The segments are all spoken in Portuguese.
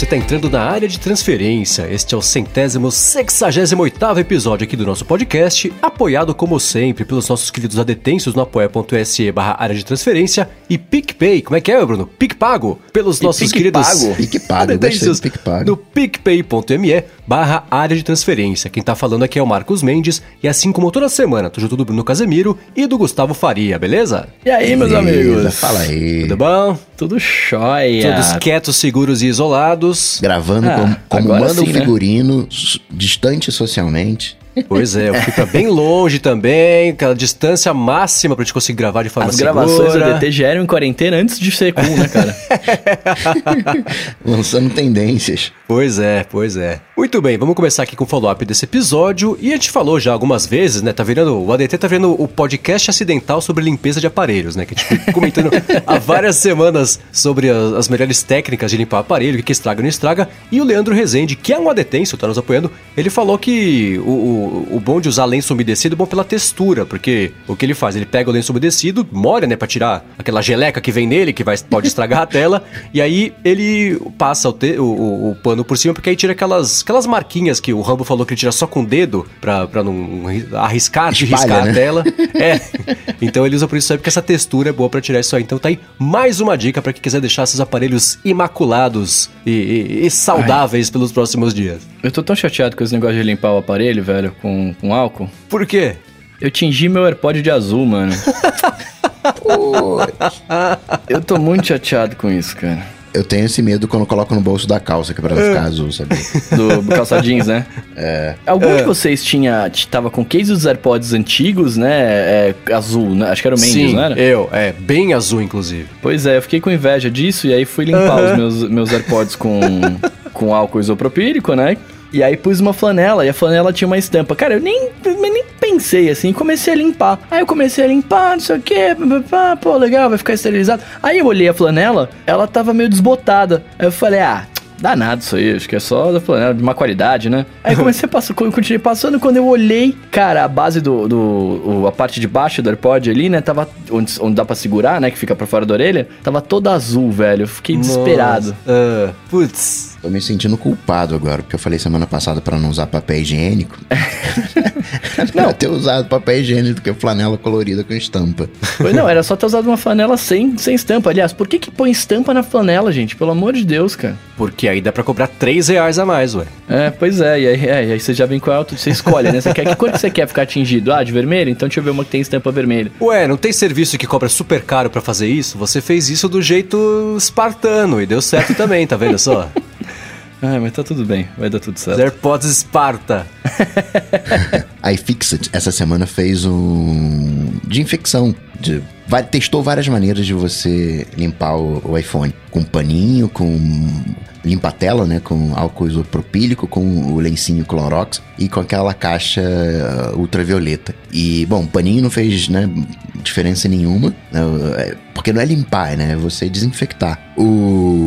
você está entrando na área de transferência. Este é o centésimo, sexagésimo oitavo episódio aqui do nosso podcast, apoiado como sempre pelos nossos queridos adetensos no apoia.se barra área de transferência e PicPay, como é que é, Bruno? PicPago, pelos E nossos PicPago. queridos PicPago, do PicPago. no picpay.me barra área de transferência. Quem tá falando aqui é o Marcos Mendes e assim como toda semana, tô junto do Bruno Casemiro e do Gustavo Faria, beleza? E aí, meus Beleza, amigos? Fala aí. Tudo bom? Tudo jóia. Todos quietos, seguros e isolados. Gravando Ah, como, como manda sim, um né? figurino, s- distante socialmente. Pois é, fica bem longe também, aquela distância máxima pra gente conseguir gravar de forma As segura. gravações da DT já eram em quarentena antes de ser cool, né, cara? Lançando tendências. Pois é, pois é. Muito bem, vamos começar aqui com o follow-up desse episódio. E a gente falou já algumas vezes, né? Tá virando. O ADT tá virando o podcast acidental sobre limpeza de aparelhos, né? Que a gente fica comentando há várias semanas sobre as, as melhores técnicas de limpar aparelho, o que, que estraga e não estraga. E o Leandro Rezende, que é um adetenso, tá nos apoiando, ele falou que o, o, o bom de usar lenço umedecido é bom pela textura, porque o que ele faz? Ele pega o lenço umedecido, molha, né? Pra tirar aquela geleca que vem nele, que vai, pode estragar a tela, e aí ele passa o, te- o, o- o pano por cima, porque aí tira aquelas, aquelas marquinhas que o Rambo falou que ele tira só com o dedo, pra, pra não arriscar de Espalha, riscar a né? tela. É. Então ele usa por isso aí, porque essa textura é boa pra tirar isso aí. Então tá aí mais uma dica pra quem quiser deixar seus aparelhos imaculados e, e- e saudáveis pelos próximos dias. Eu tô tão chateado com esse negócio de limpar o aparelho, velho, com, com álcool. Por quê? Eu tingi meu AirPod de azul, mano. Eu tô muito chateado com isso, cara. Eu tenho esse medo quando eu coloco no bolso da calça, que é pra não ficar azul, sabe? Do calça jeans, né? É. Algum de vocês tinha, tava com case dos AirPods antigos, né? É, azul, né? Acho que era o Mendes, Sim, não era? eu. É, bem azul, inclusive. Pois é, eu fiquei com inveja disso e aí fui limpar os meus, meus AirPods com, com álcool isopropílico, né? E aí pus uma flanela e a flanela tinha uma estampa. Cara, eu nem, nem pensei assim, comecei a limpar. Aí eu comecei a limpar, não sei o que, pô, legal, vai ficar esterilizado. Aí eu olhei a flanela, ela tava meio desbotada. Aí eu falei, ah. Danado isso aí, acho que é só da flanela de má qualidade, né? Aí comecei a passar, continuei passando, quando eu olhei, cara, a base do, do a parte de baixo do AirPod ali, né, tava onde, onde dá pra segurar, né, que fica pra fora da orelha, tava toda azul, velho. Eu fiquei desesperado. Nossa, ah, putz. Tô me sentindo culpado agora, porque eu falei semana passada pra não usar papel higiênico. não, ter usado papel higiênico do que flanela colorida com estampa. Pois não, era só ter usado uma flanela sem, sem estampa. Aliás, por que que põe estampa na flanela, gente? Pelo amor de Deus, cara. Porque aí dá pra cobrar 3 reais a mais, ué. É, pois é, e aí, é, e aí você já vem com a auto, você escolhe, né? Você quer que cor que você quer ficar atingido? Ah, de vermelho? Então deixa eu ver uma que tem estampa vermelha. Ué, não tem serviço que cobra super caro pra fazer isso? Você fez isso do jeito espartano e deu certo também, tá vendo só? Ah, mas tá tudo bem, vai dar tudo Os certo. AirPods Esparta. A iFixit essa semana fez um de infecção. De, vai- testou várias maneiras de você limpar o, o iPhone. Com paninho, com limpa-tela, né? Com álcool isopropílico, com o lencinho Clorox e com aquela caixa ultravioleta. E, bom, paninho não fez, né? Diferença nenhuma. né, é, Porque não é limpar, né? É você desinfectar. O...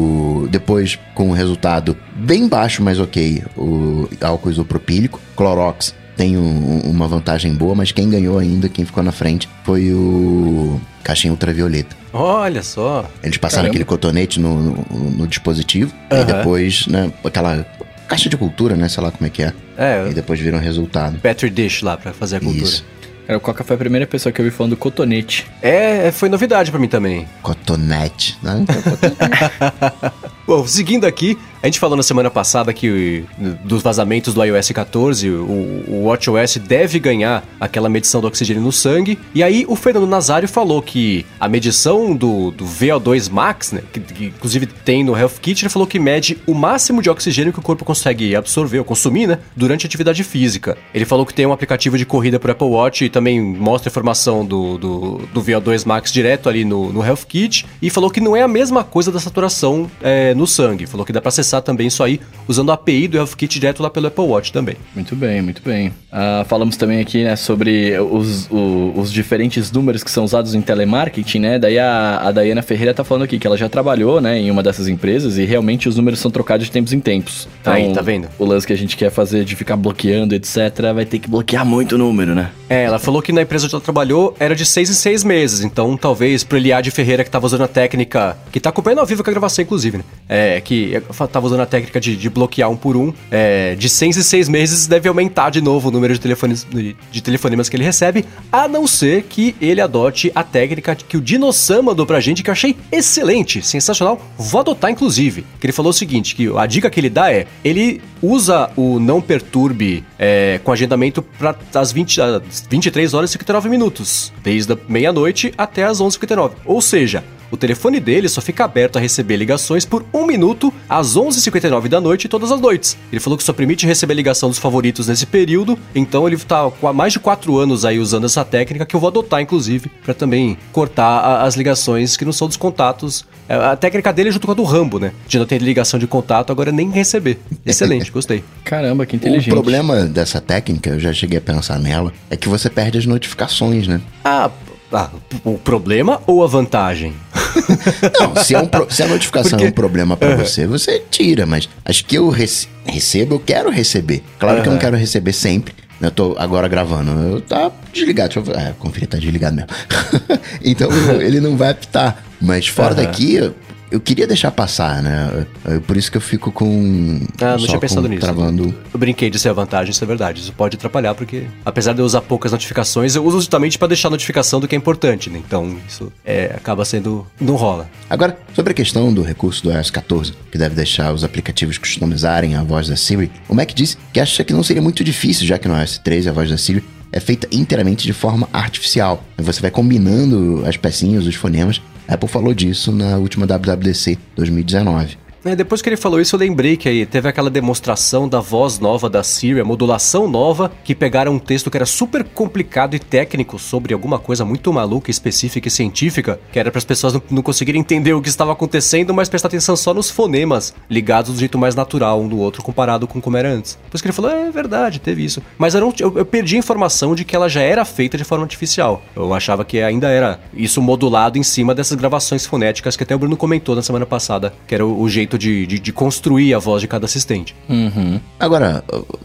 Depois, com o resultado bem baixo, mas ok, o álcool isopropílico. Clorox tem um- uma vantagem boa, mas quem ganhou ainda, quem ficou na frente, foi o caixinha ultravioleta. Olha só. Eles passaram Caramba. aquele cotonete no, no- no dispositivo e depois, né, aquela caixa de cultura, né, sei lá como é que é. É, E depois viram o resultado. Petri Dish lá pra fazer a cultura. Isso. Cara, o Coca foi a primeira pessoa que eu vi falando do cotonete. É, é, foi novidade pra mim também. Cotonete, né? Bom, seguindo aqui, a gente falou na semana passada que dos vazamentos do iOS 14, o, o WatchOS deve ganhar aquela medição do oxigênio no sangue. E aí o Fernando Nazário falou que a medição do, do VO2 Max, né, que, que inclusive tem no Health Kit, ele falou que mede o máximo de oxigênio que o corpo consegue absorver ou consumir, né, durante a atividade física. Ele falou que tem um aplicativo de corrida pro Apple Watch e também mostra informação do, do, do VO2 Max direto ali no, no Health Kit. E falou que não é a mesma coisa da saturação é, no sangue. Falou que dá pra acessar também isso aí usando a API do Health Kit direto lá pelo Apple Watch também. Muito bem, muito bem. Ah, falamos também aqui, né, sobre os, o- os diferentes números que são usados em telemarketing, né? Daí a, a Dayana Ferreira tá falando aqui que ela já trabalhou, né, em uma dessas empresas e realmente os números são trocados de tempos em tempos. Aí, tá vendo? O lance que a gente quer fazer de ficar bloqueando, etc., vai ter que bloquear muito número, né? É, ela falou que na empresa onde ela trabalhou era de seis em seis meses. Então, talvez pro Eliade Ferreira, que tava usando a técnica. Que tá acompanhando ao vivo com a gravação, inclusive, né? É, que tava usando a técnica de, de bloquear um por um. É, de seis em seis meses deve aumentar de novo o número de, telefones, de telefonemas que ele recebe. A não ser que ele adote a técnica que o Dinossan mandou pra gente, que eu achei excelente, sensacional. Vou adotar, inclusive. Que ele falou o seguinte: que a dica que ele dá é: ele usa o não perturbe é, com agendamento para as 20, 23 horas e 59 minutos, desde meia-noite até as 11h59. Ou seja, o telefone dele só fica aberto a receber ligações por um minuto às 11h59 da noite todas as noites. Ele falou que só permite receber ligação dos favoritos nesse período, então ele está há mais de 4 anos aí usando essa técnica que eu vou adotar, inclusive, para também cortar as ligações que não são dos contatos. É, a técnica dele é junto com a do Rambo, né? De não ter ligação de contato, agora nem receber. Excelente, gostei. Caramba, que inteligente. O problema dessa técnica, eu já cheguei a pensar nela, é que você perde as notificações, né? Ah, ah, o problema ou a vantagem? Não, se, é um pro, se a notificação Porque... é um problema para você, você tira, mas acho que eu rece recebo, eu quero receber. Claro uhum. que eu não quero receber sempre. Eu tô agora gravando. Eu tá desligado. Deixa eu é, conferir, tá desligado mesmo. então ele não vai apitar. Mas fora uhum. daqui, eu queria deixar passar, né? Por isso que eu fico com. Ah, não tinha pensado nisso. Travando. Eu brinquei de ser a vantagem, isso é verdade. Isso pode atrapalhar, porque apesar de eu usar poucas notificações, eu uso justamente para deixar a notificação do que é importante, né? Então isso é, acaba sendo. não rola. Agora, sobre a questão do recurso do iOS 14, que deve deixar os aplicativos customizarem a voz da Siri, o Mac disse que acha que não seria muito difícil, já que no iOS 13 a voz da Siri é feita inteiramente de forma artificial. Você vai combinando as pecinhas, os fonemas, Apple falou disso na última WWDC 2019. É, depois que ele falou isso, eu lembrei que aí teve aquela demonstração da voz nova da Siri, a modulação nova, que pegaram um texto que era super complicado e técnico sobre alguma coisa muito maluca, específica e científica, que era para as pessoas não, não, conseguirem entender o que estava acontecendo, mas prestar atenção só nos fonemas, ligados do jeito mais natural um do outro, comparado com como era antes. Depois que ele falou, é verdade, teve isso. Mas eu, não, eu, eu perdi a informação de que ela já era feita de forma artificial. Eu achava que ainda era isso modulado em cima dessas gravações fonéticas que até o Bruno comentou na semana passada, que era o, o jeito jeito de, de, de, construir a voz de cada assistente. Uhum. Agora,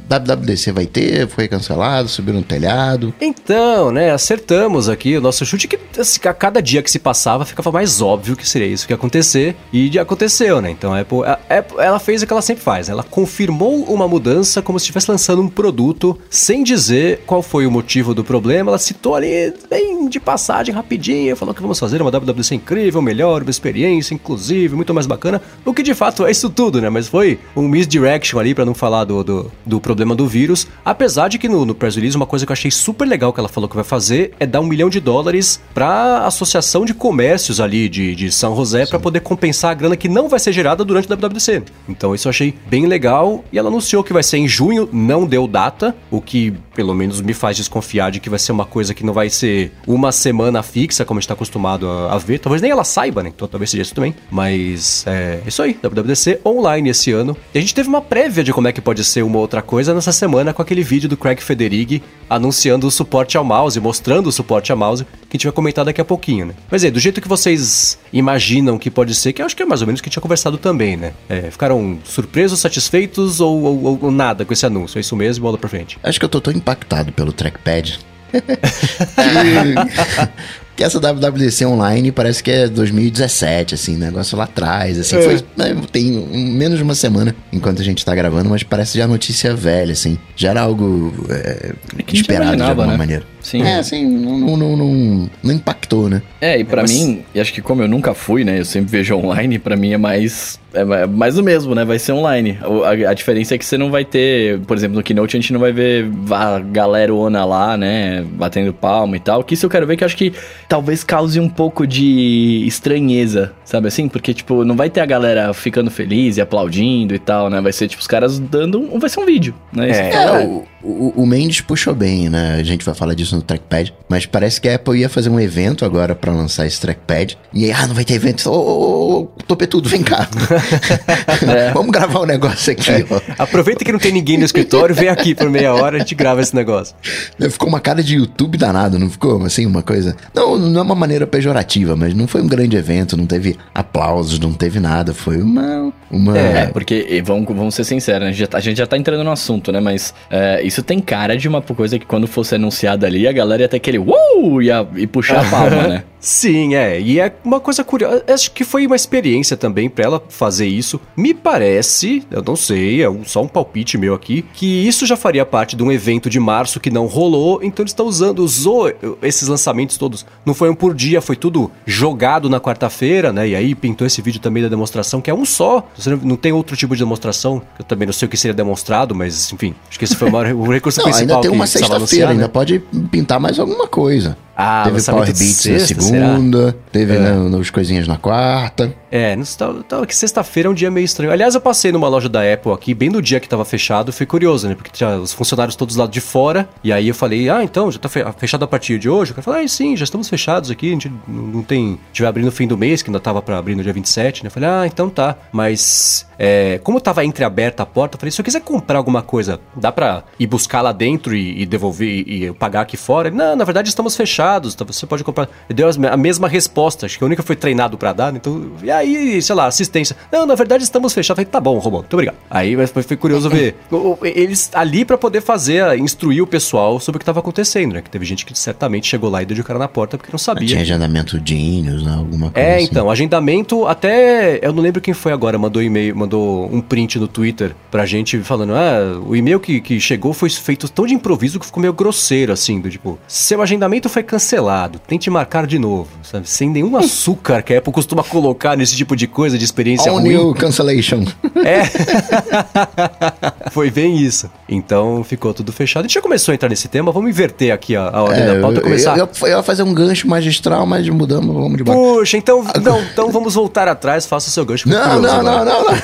WWDC vai ter? Foi cancelado? Subiu no telhado? Então, né, acertamos aqui o nosso chute que assim, a cada dia que se passava ficava mais óbvio que seria isso que ia acontecer e aconteceu, né? Então a Apple, a Apple ela fez o que ela sempre faz, né? ela confirmou uma mudança como se estivesse lançando um produto sem dizer qual foi o motivo do problema. Ela citou ali bem de passagem rapidinho, falou que vamos fazer uma WWDC incrível, melhor, uma experiência inclusive, muito mais bacana, o que de fato é isso tudo, né? Mas foi um misdirection ali, para não falar do, do, do, problema do vírus. Apesar de que no, no press release, uma coisa que eu achei super legal que ela falou que vai fazer é dar um milhão de dólares pra Associação de Comércios ali de, de São José para poder compensar a grana que não vai ser gerada durante a WWDC. Então isso eu achei bem legal. E ela anunciou que vai ser em junho, não deu data, o que pelo menos me faz desconfiar de que vai ser uma coisa que não vai ser uma semana fixa, como a gente tá acostumado a, a ver. Talvez nem ela saiba, né? Então talvez seja isso também. Mas é isso aí. WWDC online esse ano. E a gente teve uma prévia de como é que pode ser uma outra coisa nessa semana com aquele vídeo do Craig Federighi anunciando o suporte ao mouse, mostrando o suporte ao mouse, que a gente vai comentar daqui a pouquinho, né? Mas é, do jeito que vocês imaginam que pode ser, que eu acho que é mais ou menos o que a gente tinha conversado também, né? É, ficaram surpresos, satisfeitos ou, ou, ou, nada com esse anúncio? É isso mesmo, bola pra frente. Acho que eu tô tão impactado pelo trackpad. que essa WWDC online parece que é 2017, assim, negócio lá atrás, assim, é. foi, né, tem menos de uma semana enquanto a gente tá gravando, mas parece já notícia velha, assim, já era algo é, é esperado de alguma né? maneira. Sim. É, assim, não, não, não, não impactou, né? É, e para mas... mim, e acho que como eu nunca fui, né, eu sempre vejo online, para mim é mais é mais o mesmo, né? Vai ser online. A, a, diferença é que você não vai ter, por exemplo, no Keynote a gente não vai ver a galera ona lá, né? Batendo palma e tal. Que isso eu quero ver que eu acho que talvez cause um pouco de estranheza, sabe assim? Porque, tipo, não vai ter a galera ficando feliz e aplaudindo e tal, né? Vai ser, tipo, os caras dando. Vai ser um vídeo, né? É, é o, o, o Mendes puxou bem, né? A gente vai falar disso no trackpad. Mas parece que a Apple ia fazer um evento agora para lançar esse trackpad. E aí, ah, não vai ter evento. Ô, ô, ô, topetudo, vem cá. é. Vamos gravar um negócio aqui, é. ó. Aproveita que não tem ninguém no escritório, vem aqui por meia hora, a gente grava esse negócio. Ficou uma cara de YouTube danado, não ficou? Assim, uma coisa. Não, não é uma maneira pejorativa, mas não foi um grande evento, não teve aplausos, não teve nada. Foi uma. uma... É, porque, vamos, vamos ser sinceros, né? a, gente já, tá, a gente já tá entrando no assunto, né? Mas é, isso tem cara de uma coisa que quando fosse anunciada ali, a galera ia ter aquele uou! Ia, e puxar a palma, né? Sim, é. E é uma coisa curiosa. Acho que foi uma experiência também para ela fazer isso. Me parece, eu não sei, é um, só um palpite meu aqui, que isso já faria parte de um evento de março que não rolou. Então eles estão usando, usou esses lançamentos todos. Não foi um por dia, foi tudo jogado na quarta-feira, né? E aí pintou esse vídeo também da demonstração, que é um só. Você não tem outro tipo de demonstração. Eu também não sei o que seria demonstrado, mas enfim, acho que esse foi o, maior, o recurso não, principal. Ainda tem uma sexta-feira, ainda né? pode pintar mais alguma coisa. Ah, teve Power Beats na segunda, será? teve é. né, coisinhas na quarta. É, tá, que sexta-feira é um dia meio estranho. Aliás, eu passei numa loja da Apple aqui, bem no dia que tava fechado, fui curioso, né? Porque tinha os funcionários todos lá de fora. E aí eu falei, ah, então, já tá fechado a partir de hoje? O cara falou, ah, sim, já estamos fechados aqui, a gente não tem. A gente vai abrir no fim do mês, que ainda tava pra abrir no dia 27, né? Eu falei, ah, então tá. Mas é, como tava entreaberta a porta, eu falei, se eu quiser comprar alguma coisa, dá pra ir buscar lá dentro e, e devolver e, e, pagar aqui fora? Ele, não, na verdade estamos fechados, tá, você pode comprar. Ele deu a mesma resposta, acho que a única foi treinado para dar, né? então. E aí, sei lá, assistência. Não, na verdade estamos fechados. Eu falei, tá bom, Romão, muito obrigado. Aí foi, foi curioso ver. Eles ali para poder fazer, instruir o pessoal sobre o que tava acontecendo, né? Que teve gente que certamente chegou lá e deu de cara na porta porque não sabia. Tinha agendamento de índios, né? Alguma coisa. É, assim. então, agendamento até. Eu não lembro quem foi agora, mandou e-mail mandou um print no Twitter pra gente falando: ah, o e-mail que, que chegou foi feito tão de improviso que ficou meio grosseiro, assim, do tipo, seu agendamento foi cancelado, tente marcar de novo, sabe? Sem nenhum açúcar que a Apple costuma colocar nesse tipo de coisa, de experiência All ruim. new cancellation. É. foi bem isso. Então ficou tudo fechado. A gente já começou a entrar nesse tema, vamos inverter aqui a, a ordem é, da pauta. Começar... Eu, eu, eu, ia fazer um gancho magistral, mas mudamos, vamos de baixo. Puxa, então, não, então vamos voltar atrás, faça o seu gancho. Não, não, não, não, não.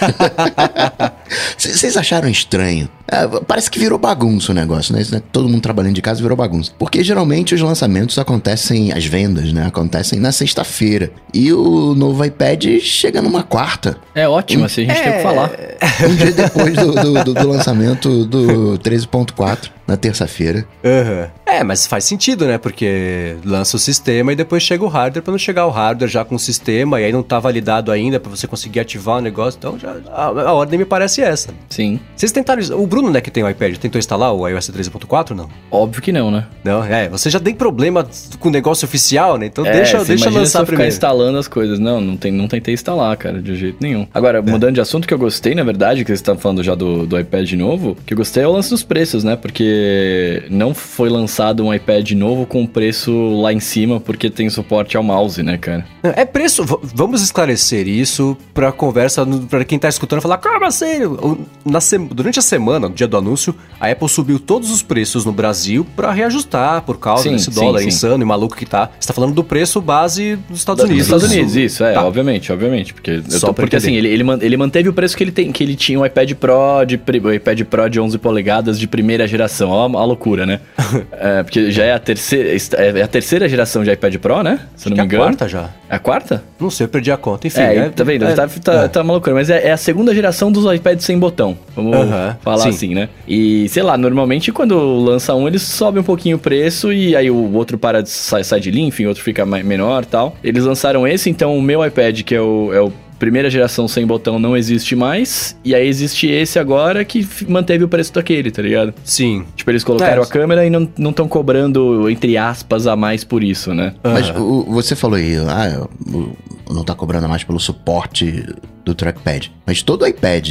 Vocês acharam estranho? É, parece que virou bagunça o negócio, né? Todo mundo trabalhando de casa virou bagunça. Porque geralmente os lançamentos acontecem, as vendas, né? Acontecem na sexta-feira. E o novo iPad chega numa quarta. É ótimo, um, assim a gente é... tem que falar. Um dia depois do, do, do, lançamento do 13.4 na terça-feira. Uhum. É, mas faz sentido, né? Porque lança o sistema e depois chega o hardware para não chegar o hardware já com o sistema e aí não tá validado ainda para você conseguir ativar o negócio. Então já a, a, ordem me parece essa. Sim. Vocês tentaram. O Bruno, né, que tem o iPad, tentou instalar o iOS 13.4, não? Óbvio que não, né? Não, é. Você já tem problema com o negócio oficial, né? Então é, deixa, deixa lançar se primeiro. ficar instalando as coisas. Não, não, tem, não tentei instalar, cara, de jeito nenhum. Agora, é. mudando de assunto, que eu gostei, na verdade, que vocês estão falando já do, do iPad novo, que eu gostei é o lance dos preços, né? Porque não foi lançado um iPad novo com preço lá em cima porque tem suporte ao mouse, né, cara? É preço. Vamos esclarecer isso pra conversa, pra quem tá escutando falar, como assim? Na durante a semana, no dia do anúncio, a Apple subiu todos os preços no Brasil pra reajustar por causa sim, desse dólar sim. insano e maluco que tá. Você tá falando do preço base dos Estados Unidos. Dos Estados Unidos, isso, é, tá. obviamente, obviamente. Porque, Só tô, porque assim, ele, ele, ele, manteve o preço que ele tem, que ele tinha um iPad Pro de o iPad Pro de 11 polegadas de primeira geração. Ó, a loucura, né? é, porque já é a terceira, é a terceira geração de iPad Pro, né? Se não me engano. É a quarta já. É a quarta? Não sei, eu perdi a conta. Enfim, é, é tá vendo? É, tá, tá, é. tá uma loucura. Mas é, é, a segunda geração dos iPads sem botão. Vamos falar sim. assim, né? E, sei lá, normalmente quando lança um, eles sobem um pouquinho o preço e aí o outro para de, sai, sai de linha, enfim, o outro fica menor tal. Eles lançaram esse, então o meu iPad, que é o, é o primeira geração sem botão não existe mais, e aí existe esse agora que manteve o preço daquele, tá ligado? Sim. Tipo, eles colocaram é. a câmera e não estão cobrando, entre aspas, a mais por isso, né? Mas o, você falou aí, ah, não tá cobrando mais pelo suporte do trackpad. Mas todo iPad,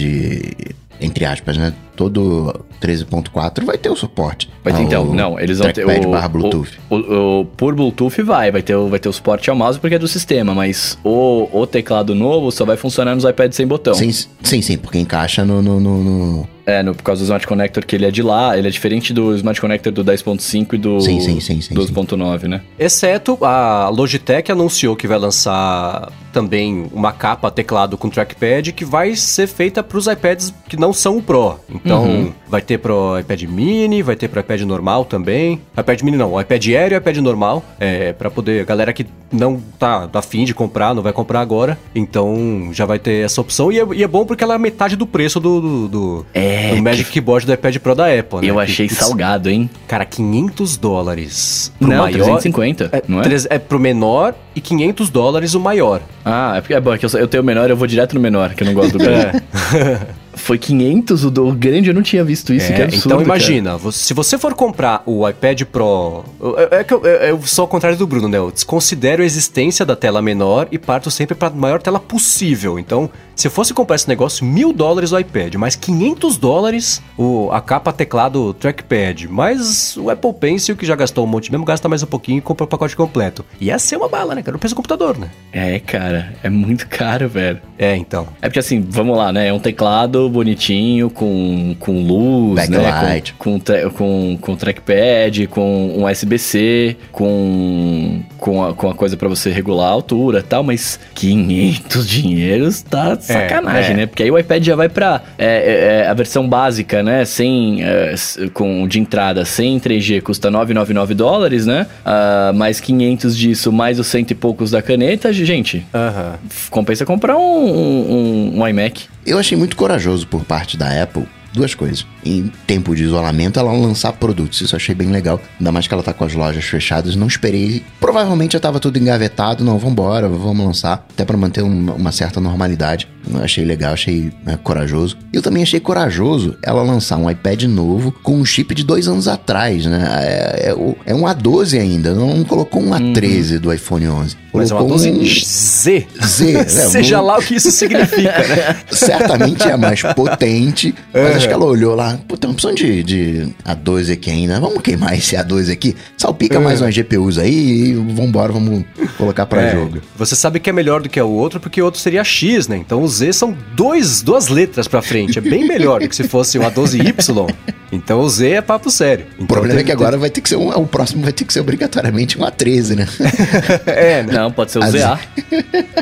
entre aspas, né? Todo 13.4 vai ter o suporte. Vai ter, então, não, eles vão ter o barra Bluetooth. O, o, o, por Bluetooth vai, vai ter, vai ter o suporte ao mouse porque é do sistema, mas o, o teclado novo só vai funcionar nos iPads sem botão. Sim, sim, sim porque encaixa no, no, no, no... É, no, por causa do Smart Connector que ele é de lá, ele é diferente do Smart Connector do 10.5 e do sim, sim, sim, sim, 12.9, né? Exceto a Logitech anunciou que vai lançar também uma capa teclado com trackpad que vai ser feita para os iPads que não são o Pro. Então, uhum. vai ter pro iPad mini, vai ter pro iPad normal também. iPad mini não, iPad Air e iPad normal. É, para poder, galera que não tá afim de comprar, não vai comprar agora. Então, já vai ter essa opção. E é, e é bom porque ela é metade do preço do, do, do, é, do Magic que... Keyboard do iPad Pro da Apple, né? Eu achei que, salgado, hein? Cara, 500 dólares pro não, maior. 350, é, não é? É pro menor e 500 dólares o maior. Ah, é porque é bom, é que eu, eu tenho o menor, eu vou direto no menor, que eu não gosto do grande. É. Foi 500 o, do, o grande, eu não tinha visto isso, é, que absurdo. Então imagina, você, se você for comprar o iPad Pro. É, é que eu, eu, sou ao contrário do Bruno, né? Eu desconsidero a existência da tela menor e parto sempre para a maior tela possível. Então, se eu fosse comprar esse negócio, mil dólares o iPad, mais 500 dólares o, a capa teclado trackpad, mais o Apple Pencil, que já gastou um monte mesmo, gasta mais um pouquinho e compra o pacote completo. Ia ser uma bala, né, cara? Eu penso computador, né? É, cara, é muito caro, velho. É, então. É porque assim, vamos lá, né? É um teclado bonitinho, com, com luz, Backlight. né? Com, com, com, com trackpad, com um USB-C, com, com, a, com a coisa para você regular a altura e tal, mas 500 dinheiros tá é, sacanagem, é. né? Porque aí o iPad já vai pra é, é, é a versão básica, né? Sem, é, com, de entrada, sem 3G, custa 999 dólares, né? Uh, mais 500 disso, mais os cento e poucos da caneta, gente. Uh -huh. Compensa comprar um, um, um iMac. Eu achei muito corajoso por parte da Apple duas coisas. Em tempo de isolamento, ela lançar produtos. Isso eu achei bem legal. Ainda mais que ela tá com as lojas fechadas. Não esperei. Provavelmente já tava tudo engavetado. Não, vambora, vamos lançar. Até para manter uma, certa normalidade. Achei legal, achei né, corajoso. Eu também achei corajoso ela lançar um iPad novo com um chip de dois anos atrás, né? É, é, é um A12 ainda. Não colocou um A13 uhum. do iPhone 11. Mas é uma 12 Z. Z, né? Seja lá o que isso significa, né? Certamente é mais potente, mas uhum. acho que ela olhou lá, pô, tem uma opção de, de A12 aqui ainda, vamos queimar esse A12 aqui, salpica uhum. mais umas GPUs aí e vambora, vamos colocar pra é. jogo. Você sabe que é melhor do que o outro, porque o outro seria X, né? Então o Z são dois, duas letras pra frente, é bem melhor do que se fosse o A12Y. Então o Z é papo sério. Então, o problema é que agora vai ter que ser um, o próximo vai ter que ser obrigatoriamente um A13, né? é, né? Não, pode ser o ZA.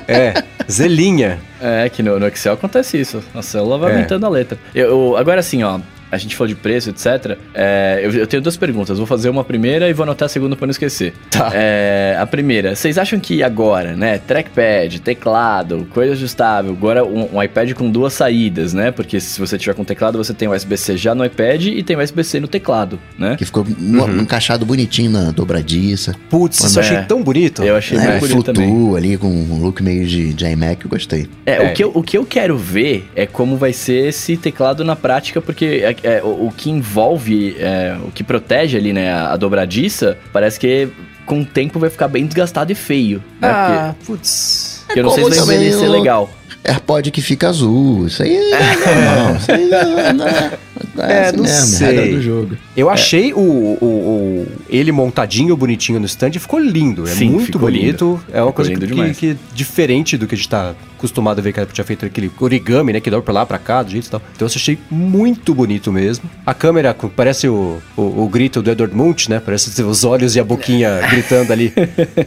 é, Zelinha. É, que no, no, Excel acontece isso. A célula vai é. aumentando a letra. Eu, eu, agora assim, ó, a gente falou de preço, etc. É, eu, eu, tenho duas perguntas. Vou fazer uma primeira e vou anotar a segunda para não esquecer. Tá. É, a primeira, vocês acham que agora, né? Trackpad, teclado, coisa ajustável, agora um, um iPad com duas saídas, né? Porque se você tiver com teclado, você tem USB-C já no iPad e tem USB-C no teclado, né? Que ficou uhum. encaixado bonitinho na dobradiça. Putz, isso eu achei é. tão bonito. Eu achei é, bonito também. ali com um look meio de, de iMac, eu gostei. É, O, é. que eu, o que eu quero ver é como vai ser esse teclado na prática, porque é, é, o, o, que envolve, é, o que protege ali, né, a, a dobradiça, parece que com o tempo vai ficar bem desgastado e feio. Né? Ah, porque, putz. Porque eu não sei se vai envelhecer legal. AirPod que fica azul. Isso aí é normal. Isso aí não, não é, é, assim não mesmo, sei. do jogo. Eu é. achei o, o, o, ele montadinho, bonitinho no stand, ficou lindo. É Sim, muito bonito. Lindo. É uma ficou coisa que, que, que, diferente do que a gente tá acostumado a ver que ela tinha feito aquele origami, né? Que dá pra lá, pra cá, do jeito e tal. Então eu achei muito bonito mesmo. A câmera parece o, o, o grito do Edward Munch, né? Parece os olhos e a boquinha gritando ali.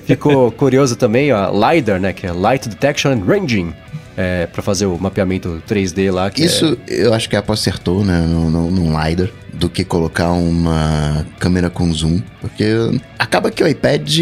Ficou curioso também, ó, LiDAR, né? Que é Light Detection and Ranging é, para fazer o mapeamento 3D lá. Isso é... eu acho que a Apple acertou, né, no, no, no LiDAR do que colocar uma câmera com zoom. Porque acaba que o iPad,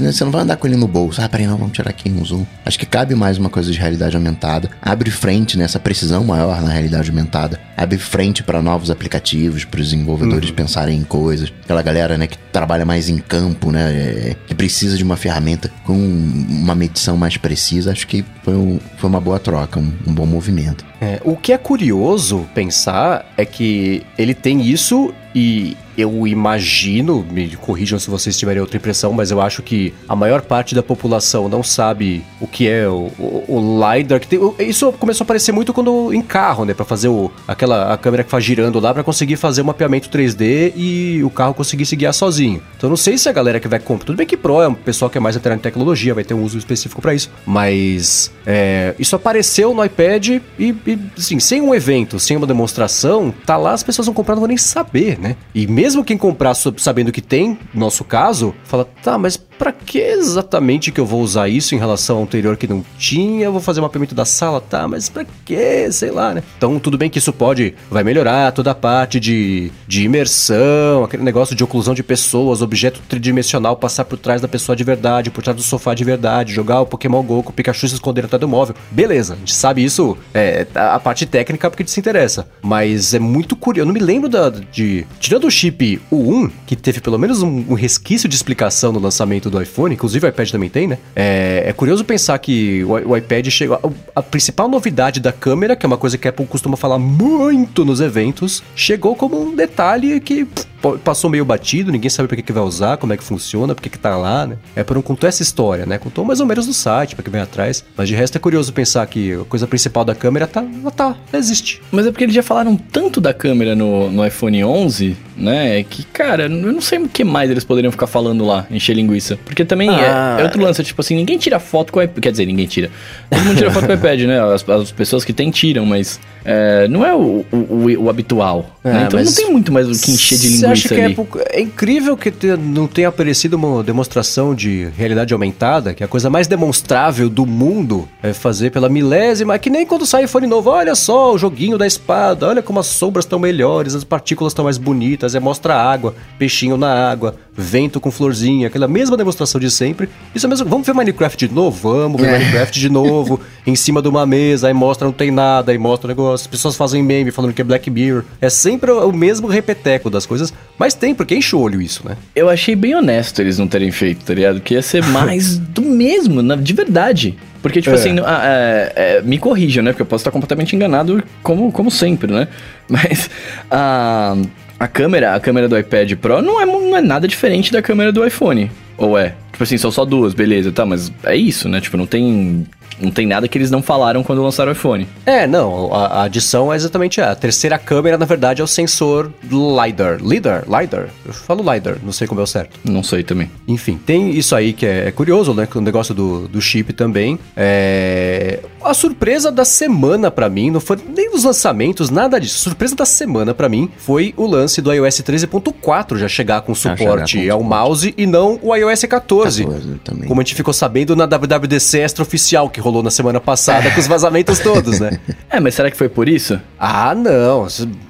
né, você não vai andar com ele no bolso. Ah, peraí, não, vamos tirar aqui um zoom. Acho que cabe mais uma coisa de realidade aumentada. Abre frente nessa né, precisão maior na realidade aumentada. Abre frente para novos aplicativos, para os desenvolvedores uhum. pensarem em coisas. Aquela galera, né, que trabalha mais em campo, né, é, que precisa de uma ferramenta com uma medição mais precisa. Acho que foi, um, foi uma boa troca, um, um bom movimento. É, o que é curioso pensar é que ele tem isso e eu imagino, me corrijam se vocês tiverem outra impressão, mas eu acho que a maior parte da população não sabe o que é o, o, o LiDAR. Tem, isso começou a aparecer muito quando em carro, né? Pra fazer o, aquela a câmera que faz girando lá para conseguir fazer o mapeamento 3D e o carro conseguir se guiar sozinho. Então não sei se a galera que vai comprar. Tudo bem que Pro é um pessoal que é mais alterado em tecnologia, vai ter um uso específico para isso. Mas é, isso apareceu no iPad e, e, assim, sem um evento, sem uma demonstração, tá lá, as pessoas vão comprar, não vão nem saber, né? E mesmo quem comprar sabendo que tem, no nosso caso, fala, tá, mas para que exatamente que eu vou usar isso em relação ao anterior que não tinha? Eu vou fazer um mapeamento da sala, tá? Mas para que? Sei lá, né? Então, tudo bem que isso pode, vai melhorar toda a parte de, de imersão, aquele negócio de oclusão de pessoas, objeto tridimensional passar por trás da pessoa de verdade, por trás do sofá de verdade, jogar o Pokémon GO com o Pikachu se esconder atrás do móvel. Beleza, a gente sabe isso, é a parte técnica porque te se interessa. Mas é muito curioso, eu não me lembro da, de... Tirando o chip U1, que teve pelo menos um, um resquício de explicação no lançamento do iPhone, inclusive o iPad também tem, né? É, é curioso pensar que o, o iPad chegou. A, a, principal novidade da câmera, que é uma coisa que a Apple costuma falar muito nos eventos, chegou como um detalhe que. Pff, passou meio batido, ninguém sabe pra que, que vai usar, como é que funciona, por que, que tá lá, né? É, por não contou essa história, né? Contou mais ou menos no site, pra que vem atrás. Mas de resto é curioso pensar que a coisa principal da câmera tá, ela tá, existe. Mas é porque eles já falaram tanto da câmera no, no iPhone 11, né? Que, cara, eu não sei o que mais eles poderiam ficar falando lá, encher linguiça. Porque também é, ah, é, é, outro lance, tipo assim, ninguém tira foto com o iPad. Quer dizer, ninguém tira. Todo mundo tira foto com o iPad, né? As, as pessoas que tem tiram, mas é, não é o, o, o, habitual. É, né? Então não tem muito mais o que encher de linguiça ali. É, é, incrível que te, não tenha aparecido uma demonstração de realidade aumentada, que é a coisa mais demonstrável do mundo é fazer pela milésima, que nem quando sai iPhone novo, olha só o joguinho da espada, olha como as sombras estão melhores, as partículas estão mais bonitas, é mostra água, peixinho na água, vento com florzinha, aquela mesma demonstração de sempre. Isso é mesmo, vamos ver Minecraft de novo? Vamos ver é. Minecraft de novo, em cima de uma mesa, aí mostra não tem nada, aí mostra o negócio as pessoas fazem meme falando que é Black Mirror. É sempre o mesmo repeteco das coisas, mas tem, porque enche o olho isso, né? Eu achei bem honesto eles não terem feito, tá ligado? Que ia ser mais do mesmo, de verdade. Porque, tipo é. assim, é, é, me corrijam, né? Porque eu posso estar completamente enganado, como, como sempre, né? Mas a, a câmera, a câmera do iPad Pro não é, não é nada diferente da câmera do iPhone. Ou é? Tipo assim, são só duas, beleza, tá, mas é isso, né? Tipo, não tem não tem nada que eles não falaram quando lançaram o iPhone. É, não, a, a adição é exatamente a terceira câmera, na verdade, é o sensor LiDAR. LiDAR? LiDAR? Eu falo LiDAR, não sei como é o certo. Não sei também. Enfim, tem isso aí que é, é curioso, né? O negócio do, do chip também. É... A surpresa da semana para mim, não foi nem dos lançamentos, nada disso. A surpresa da semana para mim foi o lance do iOS 13.4 já chegar com suporte chegar com ao mouse e não o iOS 14. 14 também. Como a gente ficou sabendo na WWDC extra oficial que rolou na semana passada com os vazamentos todos, né? É, mas será que foi por isso? Ah, não.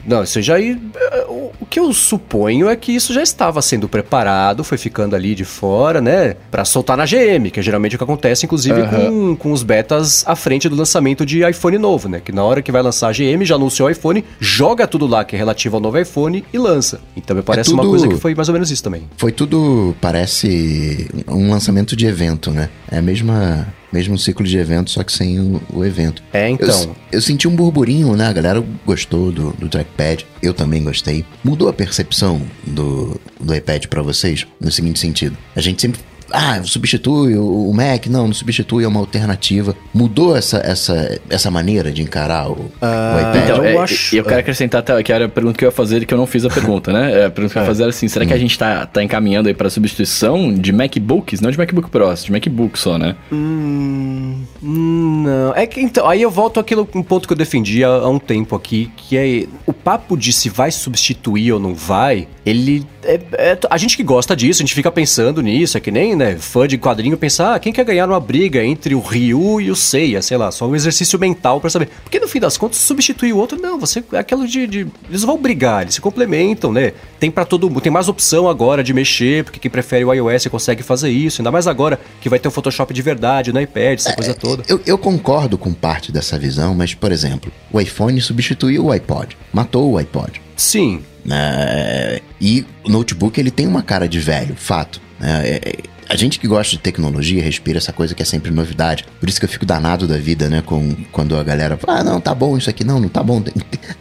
Não, isso já. O que eu suponho é que isso já estava sendo preparado, foi ficando ali de fora, né? Pra soltar na GM, que é geralmente o que acontece, inclusive, uhum. com, com os betas à frente do lançamento de iPhone novo, né? Que na hora que vai lançar a GM, já anunciou o iPhone, joga tudo lá que é relativo ao novo iPhone e lança. Então me parece é tudo... uma coisa que foi mais ou menos isso também. Foi tudo, parece, um lançamento de evento, né? É a mesma mesmo ciclo de evento, só que sem o, o evento. É, então. Eu, eu, senti um burburinho, né? A galera gostou do, do trackpad, eu também gostei. Mudou a percepção do, do iPad para vocês no seguinte sentido: a gente sempre ah, substitui o Mac, não, não substitui, é uma alternativa. Mudou essa, essa, essa maneira de encarar o, uh, o iPad? Então, eu, é, acho... eu quero acrescentar até que era a pergunta que eu ia fazer que eu não fiz a pergunta, né? É, a pergunta que eu ia é. fazer era assim, será que a hum. gente tá, tá encaminhando aí para substituição de MacBooks, não de MacBook Pro, de MacBook só, né? Hum, não, é que então, aí eu volto àquilo, um ponto que eu defendi há, há um tempo aqui, que é o papo de se vai substituir ou não vai, ele é, é, a gente que gosta disso, a gente fica pensando nisso, é que nem, né, fã de quadrinho pensar, ah, quem quer ganhar uma briga entre o Ryu e o Seiya, sei lá, só um exercício mental para saber. Porque no fim das contas, substituir o outro, não, você é aquilo de, de, eles vão brigar, eles se complementam, né? Tem para todo mundo, tem mais opção agora de mexer, porque quem prefere o iOS consegue fazer isso, ainda mais agora que vai ter o Photoshop de verdade no iPad, essa é, coisa toda. Eu, eu concordo com parte dessa visão, mas por exemplo, o iPhone substituiu o iPod, matou o iPod. Sim, né? e o notebook ele tem uma cara de velho, fato. Né? É, é, a gente que gosta de tecnologia respira essa coisa que é sempre novidade. Por isso que eu fico danado da vida, né? Com, quando a galera fala, ah, não, tá bom isso aqui. Não, não tá bom. Tem,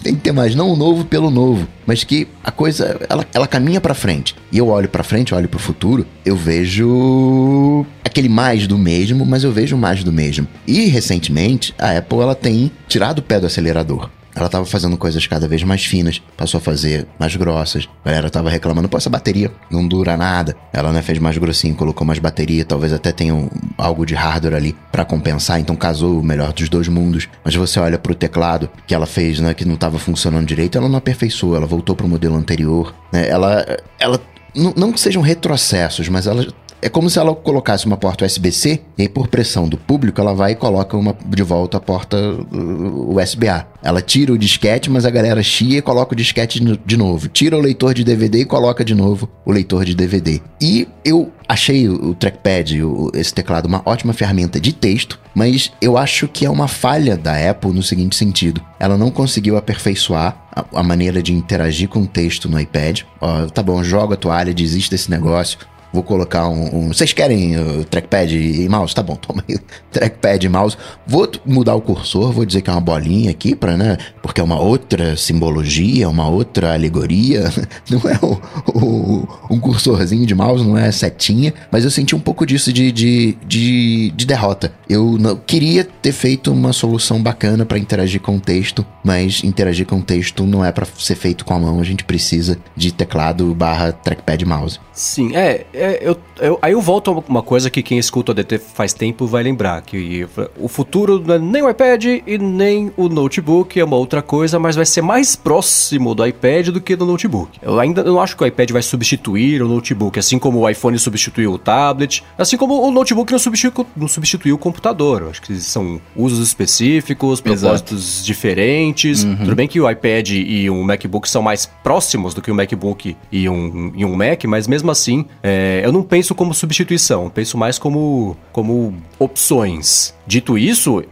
tem que ter mais, não o novo pelo novo. Mas que a coisa, ela, ela caminha para frente. E eu olho para frente, olho pro futuro, eu vejo aquele mais do mesmo, mas eu vejo mais do mesmo. E recentemente, a Apple, ela tem tirado o pé do acelerador. Ela tava fazendo coisas cada vez mais finas, passou a fazer mais grossas. A galera tava reclamando, pô, essa bateria não dura nada. Ela né, fez mais grossinho, colocou mais bateria, talvez até tenha um, algo de hardware ali para compensar, então casou o melhor dos dois mundos. Mas você olha pro teclado que ela fez, né, que não tava funcionando direito, ela não aperfeiçoou, ela voltou pro modelo anterior. Né? Ela, ela não, não que sejam retrocessos, mas ela é como se ela colocasse uma porta USB-C e aí, por pressão do público, ela vai e coloca uma, de volta a porta uh, USB-A. Ela tira o disquete, mas a galera chia e coloca o disquete de novo. Tira o leitor de DVD e coloca de novo o leitor de DVD. E eu achei o trackpad, o, esse teclado, uma ótima ferramenta de texto, mas eu acho que é uma falha da Apple no seguinte sentido: ela não conseguiu aperfeiçoar a, a maneira de interagir com o texto no iPad. Ó, tá bom, joga a toalha, desiste desse negócio. Vou colocar um. um vocês querem uh, trackpad e mouse? Tá bom, toma aí. Trackpad e mouse. Vou mudar o cursor, vou dizer que é uma bolinha aqui, pra, né? Porque é uma outra simbologia, uma outra alegoria. Não é o, o, um cursorzinho de mouse, não é setinha. Mas eu senti um pouco disso de, de, de, de derrota. Eu não, queria ter feito uma solução bacana para interagir com o texto, mas interagir com o texto não é para ser feito com a mão. A gente precisa de teclado barra trackpad mouse. Sim, é, é eu, eu, aí eu volto a uma coisa que quem escuta o ADT faz tempo vai lembrar, que o futuro não é nem o iPad e nem o notebook, é uma outra coisa, mas vai ser mais próximo do iPad do que do notebook. Eu ainda não acho que o iPad vai substituir o notebook, assim como o iPhone substituiu o tablet, assim como o notebook não substituiu, não substituiu o computador. Eu acho que são usos específicos, propósitos Exato. diferentes. Uhum. Tudo bem que o iPad e um MacBook são mais próximos do que o MacBook e um, e um Mac, mas mesmo assim, é, eu não penso como substituição, penso mais como, como opções. Dito isso,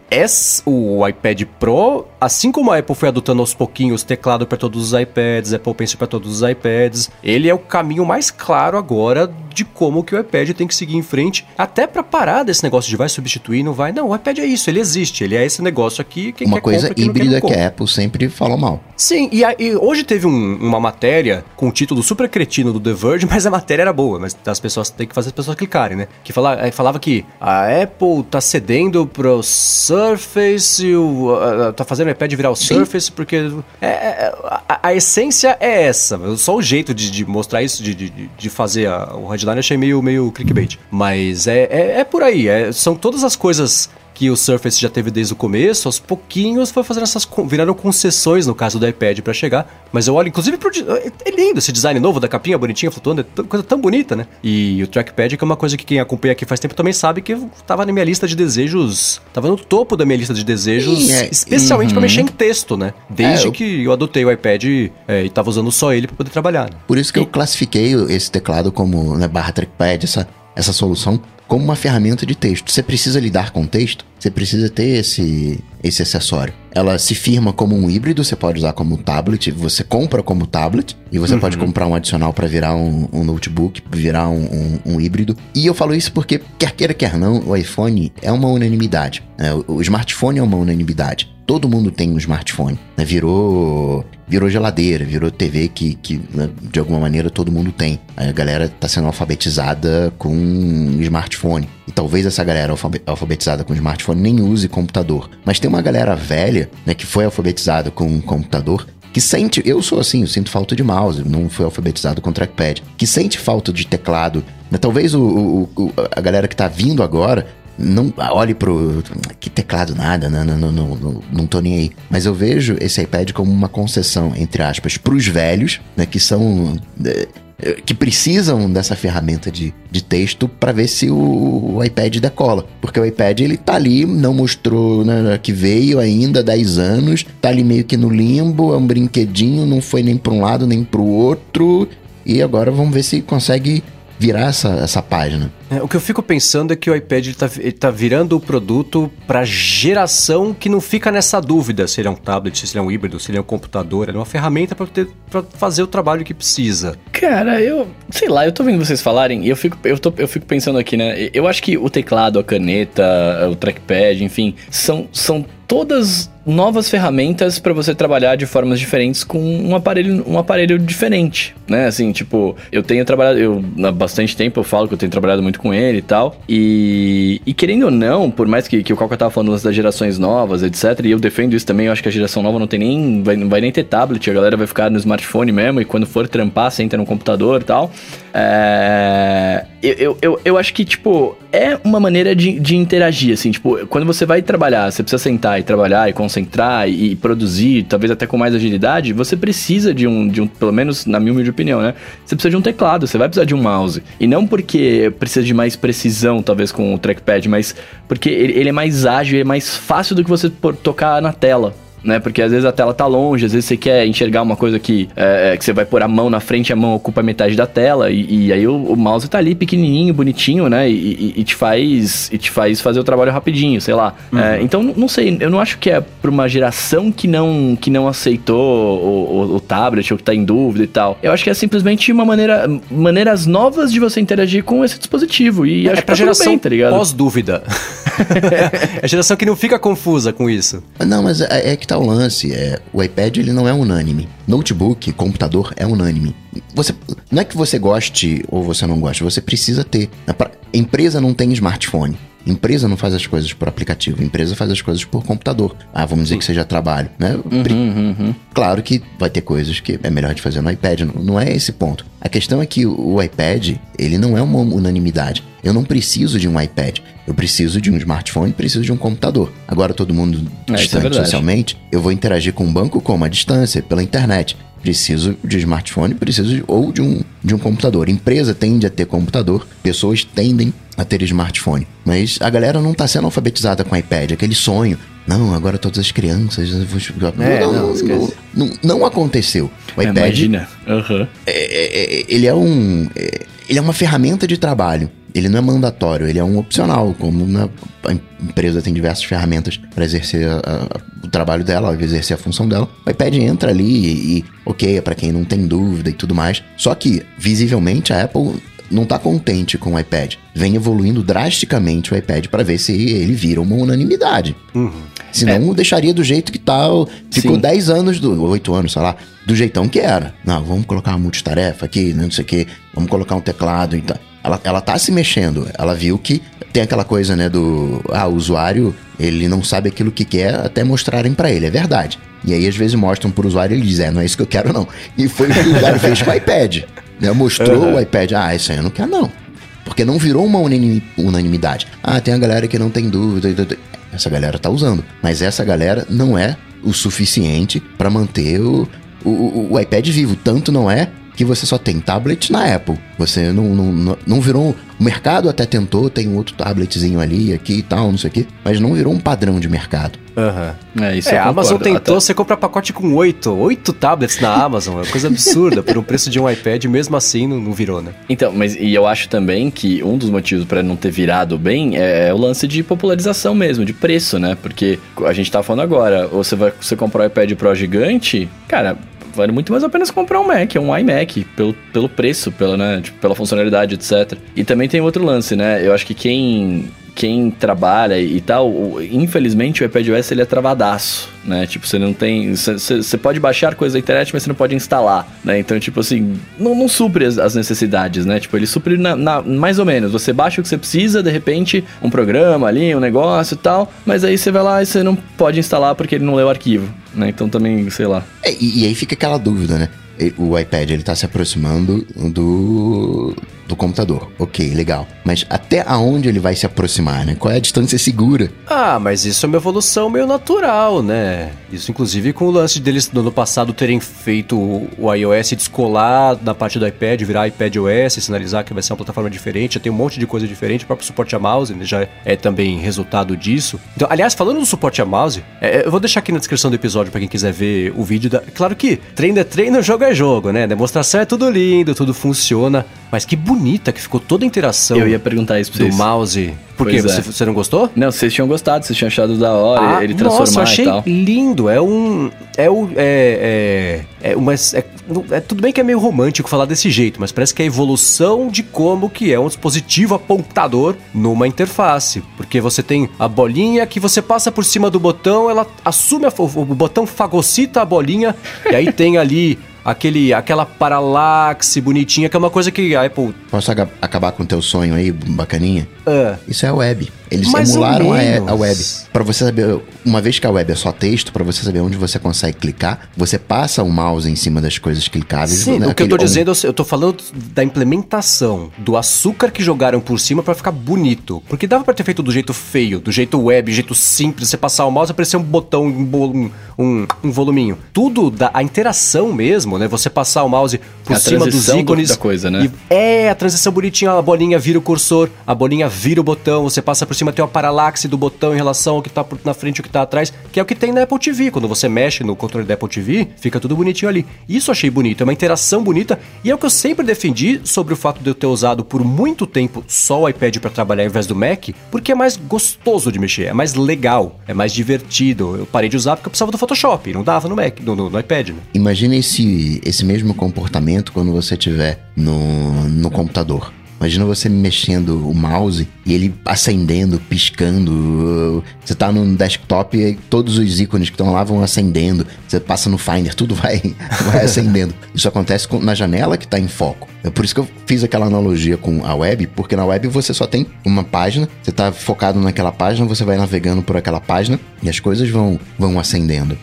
o iPad Pro, assim como a Apple foi adotando aos pouquinhos teclado para todos os iPads, Apple Pencil para todos os iPads, ele é o caminho mais claro agora de como que o iPad tem que seguir em frente, até para parar desse negócio de vai substituir, não vai. Não, o iPad é isso, ele existe, ele é esse negócio aqui. Quem uma coisa compra, híbrida que a Apple sempre falou mal. Sim, e, e hoje teve um, uma matéria com o título super cretino do The Verge, mas a matéria era boa, mas as pessoas têm que fazer as pessoas clicarem, né? Que fala, falava que a Apple tá cedendo pro Surface, o, uh, tá fazendo o iPad virar o Sim. Surface, porque é, é, a, a, essência é essa. Só o jeito de, de mostrar isso, de, de, de fazer a, o headline, eu achei meio, meio clickbait. Mas é, é, é por aí. É, são todas as coisas que o Surface já teve desde o começo, aos pouquinhos foi fazendo essas. viraram concessões no caso do iPad para chegar. Mas eu olho, inclusive, pro, é lindo esse design novo da capinha bonitinha flutuando, é coisa tão bonita, né? E o trackpad, que é uma coisa que quem acompanha aqui faz tempo também sabe que tava na minha lista de desejos. Tava no topo da minha lista de desejos, é, especialmente uhum. para mexer em texto, né? Desde é, eu... que eu adotei o iPad é, e tava usando só ele para poder trabalhar. Né? Por isso que eu classifiquei esse teclado como né, barra trackpad, essa, essa solução como uma ferramenta de texto. Você precisa lidar com texto, você precisa ter esse, esse acessório. Ela se firma como um híbrido, você pode usar como tablet, você compra como tablet, e você uhum. pode comprar um adicional para virar um, um, notebook, virar um, um, um, híbrido. E eu falo isso porque, quer queira, quer não, o iPhone é uma unanimidade. Né? O, o smartphone é uma unanimidade todo mundo tem um smartphone. Né? Virou virou geladeira, virou TV que, que né, de alguma maneira todo mundo tem. A galera tá sendo alfabetizada com smartphone. E talvez essa galera alfabetizada com smartphone nem use computador. Mas tem uma galera velha, né, que foi alfabetizada com computador que sente, eu sou assim, eu sinto falta de mouse, não fui alfabetizado com trackpad, que sente falta de teclado. Né? Talvez o, o, o, a galera que tá vindo agora não olhe pro. Que teclado, nada, não, não, não, não, não tô nem aí. Mas eu vejo esse iPad como uma concessão, entre aspas, pros velhos, né? Que são. É, que precisam dessa ferramenta de, de texto para ver se o, o, iPad decola. Porque o iPad ele tá ali, não mostrou né, que veio ainda 10 anos, tá ali meio que no limbo, é um brinquedinho, não foi nem para um lado nem para o outro. E agora vamos ver se consegue virar essa, essa página. É, o que eu fico pensando é que o iPad tá, ele tá virando o produto para geração que não fica nessa dúvida se ele é um tablet, se ele é um híbrido, se ele é um computador. Ele é uma ferramenta para fazer o trabalho que precisa. Cara, eu sei lá, eu tô vendo vocês falarem e eu fico, eu, tô, eu fico pensando aqui, né? Eu acho que o teclado, a caneta, o trackpad, enfim, são, são todas novas ferramentas para você trabalhar de formas diferentes com um aparelho, um aparelho diferente, né? Assim, tipo, eu tenho trabalhado, eu há bastante tempo eu falo que eu tenho trabalhado muito com ele e tal, e, e querendo ou não, por mais que, que o Calca tava falando das gerações novas, etc, e eu defendo isso também, eu acho que a geração nova não tem nem, vai, não vai nem ter tablet, a galera vai ficar no smartphone mesmo, e quando for trampar, você entra no computador e tal, é eu, eu, eu, eu acho que, tipo, é uma maneira de, de interagir, assim, tipo, quando você vai trabalhar, você precisa sentar e trabalhar e concentrar e, produzir, talvez até com mais agilidade, você precisa de um, de um, pelo menos na minha humilde opinião, né? Você precisa de um teclado, você vai precisar de um mouse. E não porque precisa de mais precisão, talvez, com o trackpad, mas porque ele, ele é mais ágil, é mais fácil do que você tocar na tela né? Porque às vezes a tela tá longe, às vezes você quer enxergar uma coisa que, é, é, que você vai pôr a mão na frente, a mão ocupa metade da tela, e, e aí o, o, mouse tá ali pequenininho, bonitinho, né? E, e, e, te faz e te faz fazer o trabalho rapidinho, sei lá. Uhum. É, então, não sei, eu não acho que é pra uma geração que não, que não aceitou o, o, o, tablet ou que tá em dúvida e tal. Eu acho que é simplesmente uma maneira, maneiras novas de você interagir com esse dispositivo. E é, acho é pra que tá geração bem, tá ligado? pós-dúvida. é a geração que não fica confusa com isso. Não, mas é, é que tá o lance. É, o iPad ele não é unânime. Notebook, computador é unânime. Você, não é que você goste ou você não goste, você precisa ter. Empresa não tem smartphone. Empresa não faz as coisas por aplicativo, empresa faz as coisas por computador. Ah, vamos dizer que seja trabalho, né? Uhum, uhum, uhum. Claro que vai ter coisas que é melhor de fazer no iPad, não é esse ponto. A questão é que o iPad, ele não é uma unanimidade. Eu não preciso de um iPad. Eu preciso de um smartphone, preciso de um computador. Agora todo mundo é, é distante é socialmente, eu vou interagir com o banco como? À distância, pela internet. Preciso de smartphone, preciso de, ou de um, de um computador. Empresa tende a ter computador, pessoas tendem a ter smartphone. Mas a galera não está sendo alfabetizada com iPad, aquele sonho. Não, agora todas as crianças. É, não, não, não, não, não, aconteceu. O iPad. Imagina. Uhum. É, é, ele é um. É, ele é uma ferramenta de trabalho. Ele não é mandatório, ele é um opcional, como na, a empresa tem diversas ferramentas para exercer a, a, o trabalho dela, exercer a função dela. O iPad entra ali e, e ok, é para quem não tem dúvida e tudo mais. Só que, visivelmente, a Apple não está contente com o iPad. Vem evoluindo drasticamente o iPad para ver se ele vira uma unanimidade. Uhum. Senão é. deixaria do jeito que tá. Ficou Sim. 10 anos, do, 8 anos, sei lá, do jeitão que era. Não, vamos colocar uma multitarefa aqui, não sei o quê, vamos colocar um teclado e tal. Ela, ela tá se mexendo. Ela viu que tem aquela coisa, né, do. Ah, o usuário, ele não sabe aquilo que quer até mostrarem para ele. É verdade. E aí, às vezes, mostram pro usuário e ele diz: É, não é isso que eu quero, não. E foi o que o cara fez com o iPad. Né? Mostrou uhum. o iPad. Ah, isso aí eu não quero, não. Porque não virou uma unanimidade. Ah, tem a galera que não tem dúvida. Essa galera tá usando. Mas essa galera não é o suficiente para manter o, o, o, iPad vivo. Tanto não é que você só tem tablet na Apple. Você não, não, não virou. O mercado até tentou, tem um outro tabletzinho ali, aqui e tal, não sei o quê, mas não virou um padrão de mercado. Aham. Uhum. É, isso é, a Amazon tentou, até... você compra pacote com oito, oito tablets na Amazon, é uma coisa absurda, por um preço de um iPad, mesmo assim não, não, virou, né? Então, mas e eu acho também que um dos motivos para não ter virado bem é, é, o lance de popularização mesmo, de preço, né? Porque a gente tá falando agora, você vai você comprar um iPad Pro gigante, cara, vale muito mais a pena comprar um Mac, um iMac, pelo, pelo preço, pela, né, tipo, pela funcionalidade, etc. E também tem outro lance, né? Eu acho que quem quem trabalha e tal, infelizmente o iPadOS ele é travadaço, né? Tipo, você não tem. Você pode baixar coisas da internet, mas você não pode instalar, né? Então, tipo assim, não, não supre as, as, necessidades, né? Tipo, ele supre na, na, mais ou menos. Você baixa o que você precisa, de repente, um programa ali, um negócio e tal, mas aí você vai lá e você não pode instalar porque ele não lê o arquivo, né? Então também, sei lá. É, e, e aí fica aquela dúvida, né? O iPad ele tá se aproximando do do computador. Ok, legal. Mas até aonde ele vai se aproximar, né? Qual é a distância segura? Ah, mas isso é uma evolução meio natural, né? Isso, inclusive, com o lance deles no ano passado terem feito o iOS descolar da parte do iPad, virar iPad OS, sinalizar que vai ser uma plataforma diferente, já tem um monte de coisa diferente, o próprio suporte a mouse né, já é também resultado disso. Então, aliás, falando do suporte a mouse, é, eu vou deixar aqui na descrição do episódio para quem quiser ver o vídeo. Da... Claro que treino é treino, jogo é jogo, né? Demonstração é tudo lindo, tudo funciona, mas que bonita que ficou toda a interação. Eu ia perguntar isso pra do vocês. mouse. Por quê? É. Você, você, não gostou? Não, vocês tinham gostado, vocês tinham achado da hora ah, ele transformar nossa, eu achei e tal. lindo. É um. É o. É, é, é uma. É, é, tudo bem que é meio romântico falar desse jeito, mas parece que é a evolução de como que é um dispositivo apontador numa interface. Porque você tem a bolinha que você passa por cima do botão, ela assume a, o botão fagocita a bolinha, e aí tem ali aquele, aquela paralaxe bonitinha, que é uma coisa que a Apple. Posso acabar com o teu sonho aí, bacaninha? Uh. Isso é web. Eles Mais emularam a, web. Pra você saber, uma vez que a web é só texto, pra você saber onde você consegue clicar, você passa o mouse em cima das coisas clicáveis. Sim, né, o que eu tô dizendo, eu tô falando da implementação, do açúcar que jogaram por cima pra ficar bonito. Porque dava pra ter feito do jeito feio, do jeito web, do jeito simples, você passar o mouse e aparecer um botão, um, um, um, um voluminho. Tudo, da, a interação mesmo, né? Você passar o mouse por A cima dos do- ícones. da coisa, né? E é, a transição bonitinha, a bolinha vira o cursor, a bolinha vira o botão, você passa por cima, tem uma paralaxe do botão em relação ao que tá na frente e o que tá atrás, que é o que tem na Apple TV. Quando você mexe no controle da Apple TV, fica tudo bonitinho ali. Isso eu achei bonito, é uma interação bonita, e é o que eu sempre defendi sobre o fato de eu ter usado por muito tempo só o iPad para trabalhar ao invés do Mac, porque é mais gostoso de mexer, é mais legal, é mais divertido. Eu parei de usar porque eu precisava do Photoshop, não dava no Mac, no, no- no iPad, né? Imagina esse, esse mesmo comportamento quando você estiver no, no computador. Imagina você mexendo o mouse e ele acendendo, piscando. Você tá num desktop e todos os ícones que estão lá vão acendendo. Você passa no Finder, tudo vai, vai acendendo. Isso acontece com- na janela que tá em foco. É por isso que eu fiz aquela analogia com a web, porque na web você só tem uma página, você tá focado naquela página, você vai navegando por aquela página e as coisas vão, vão acendendo.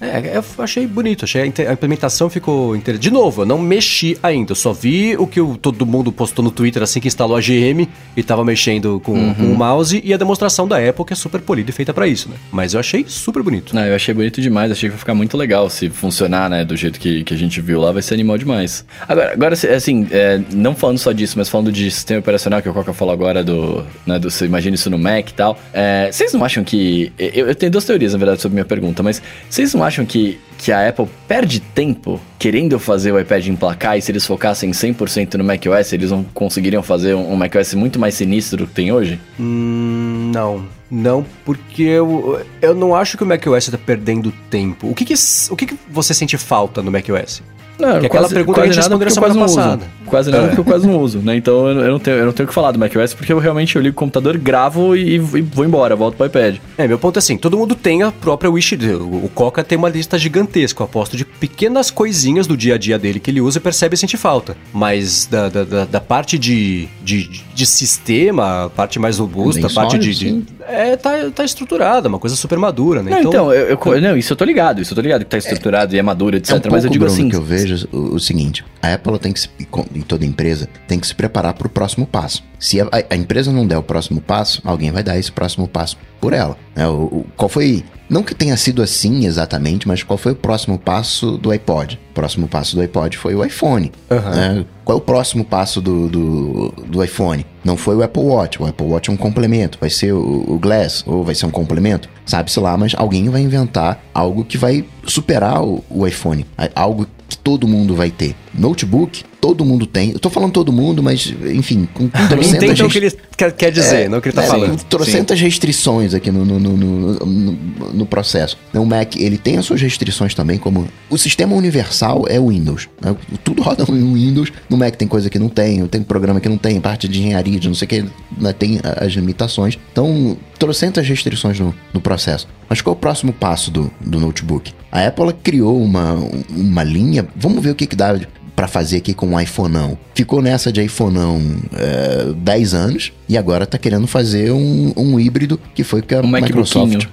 É, eu achei bonito, achei a a implementação ficou interessante. De novo, eu não mexi ainda, eu só vi o que todo mundo postou no Twitter assim que instalou a GM e tava mexendo com, com o mouse e a demonstração da Apple que é super polida e feita pra isso, né? Mas eu achei super bonito. Não, eu achei bonito demais, achei que vai ficar muito legal se funcionar, né, do jeito que, que a gente viu lá, vai ser animal demais. Agora, agora assim, é, não falando só disso, mas falando de sistema operacional, que o Coca falou agora do, né, do você imagina isso no Mac e tal, é, vocês não acham que, eu, eu tenho duas teorias, na verdade, sobre minha pergunta, mas vocês não acham que, que a Apple perde tempo querendo fazer o iPad emplacar e se eles focassem 100% no macOS, eles não conseguiriam fazer um, macOS muito mais sinistro do que tem hoje? Hum, não. Não, porque eu, eu não acho que o macOS tá perdendo tempo. O que que, o que que você sente falta no macOS? Não, Que aquela pergunta a gente nada respondeu quase semana não passada. uso. Quase nada É. porque eu quase não uso, né? Então eu, não tenho, eu não tenho o que falar do macOS porque eu realmente eu ligo o computador, gravo e, e vou embora, volto pro iPad. É, meu ponto é assim, todo mundo tem a própria wish. O Coca tem uma lista gigantesca, eu aposto, de pequenas coisinhas do dia a dia dele que ele usa e percebe e sente falta. Mas da, da, da- da parte de, de, de sistema, a parte mais robusta, a parte de. sólido, de- é, tá, tá estruturada, uma coisa super madura, né? Não, então, eu, eu- não, isso eu tô ligado, isso eu tô ligado que tá estruturado e é maduro, etc. É um pouco, mas eu digo assim. que eu vejo o, o seguinte: a Apple tem que se, e toda empresa tem que se preparar para o próximo passo. Se a, a empresa não der o próximo passo, alguém vai dar esse próximo passo por ela. né? O, o- qual foi? Não que tenha sido assim exatamente, mas qual foi o próximo passo do iPod? O próximo passo do iPod foi o iPhone. né? Qual é o próximo passo do, do, do iPhone? Não foi o Apple Watch. O Apple Watch é um complemento. Vai ser o, o Glass ou vai ser um complemento? Sabe-se lá, mas alguém vai inventar algo que vai superar o, o iPhone. Algo que todo mundo vai ter. Notebook, todo mundo tem. Eu tô falando todo mundo, mas, enfim, com trocentas Entenda o que ele quer, quer dizer, não o que ele tá é, falando. com Trocentas restrições aqui no, no, no, no, no- processo. O Mac, ele tem as suas restrições também, como o sistema universal é o Windows. né? Tudo roda no Windows. No Mac tem coisa que não tem, tem programa que não tem, parte de engenharia, de não sei o que, né, tem as limitações. Então, trocentas restrições no, no processo. Mas qual é o próximo passo do, do notebook? A Apple criou uma, uma linha, vamos ver o que, que dá para fazer aqui com o iPhoneão. Ficou nessa de iPhoneão é, 10 anos e agora tá querendo fazer um, um híbrido que foi que a Um Microsoft. MacBookinho.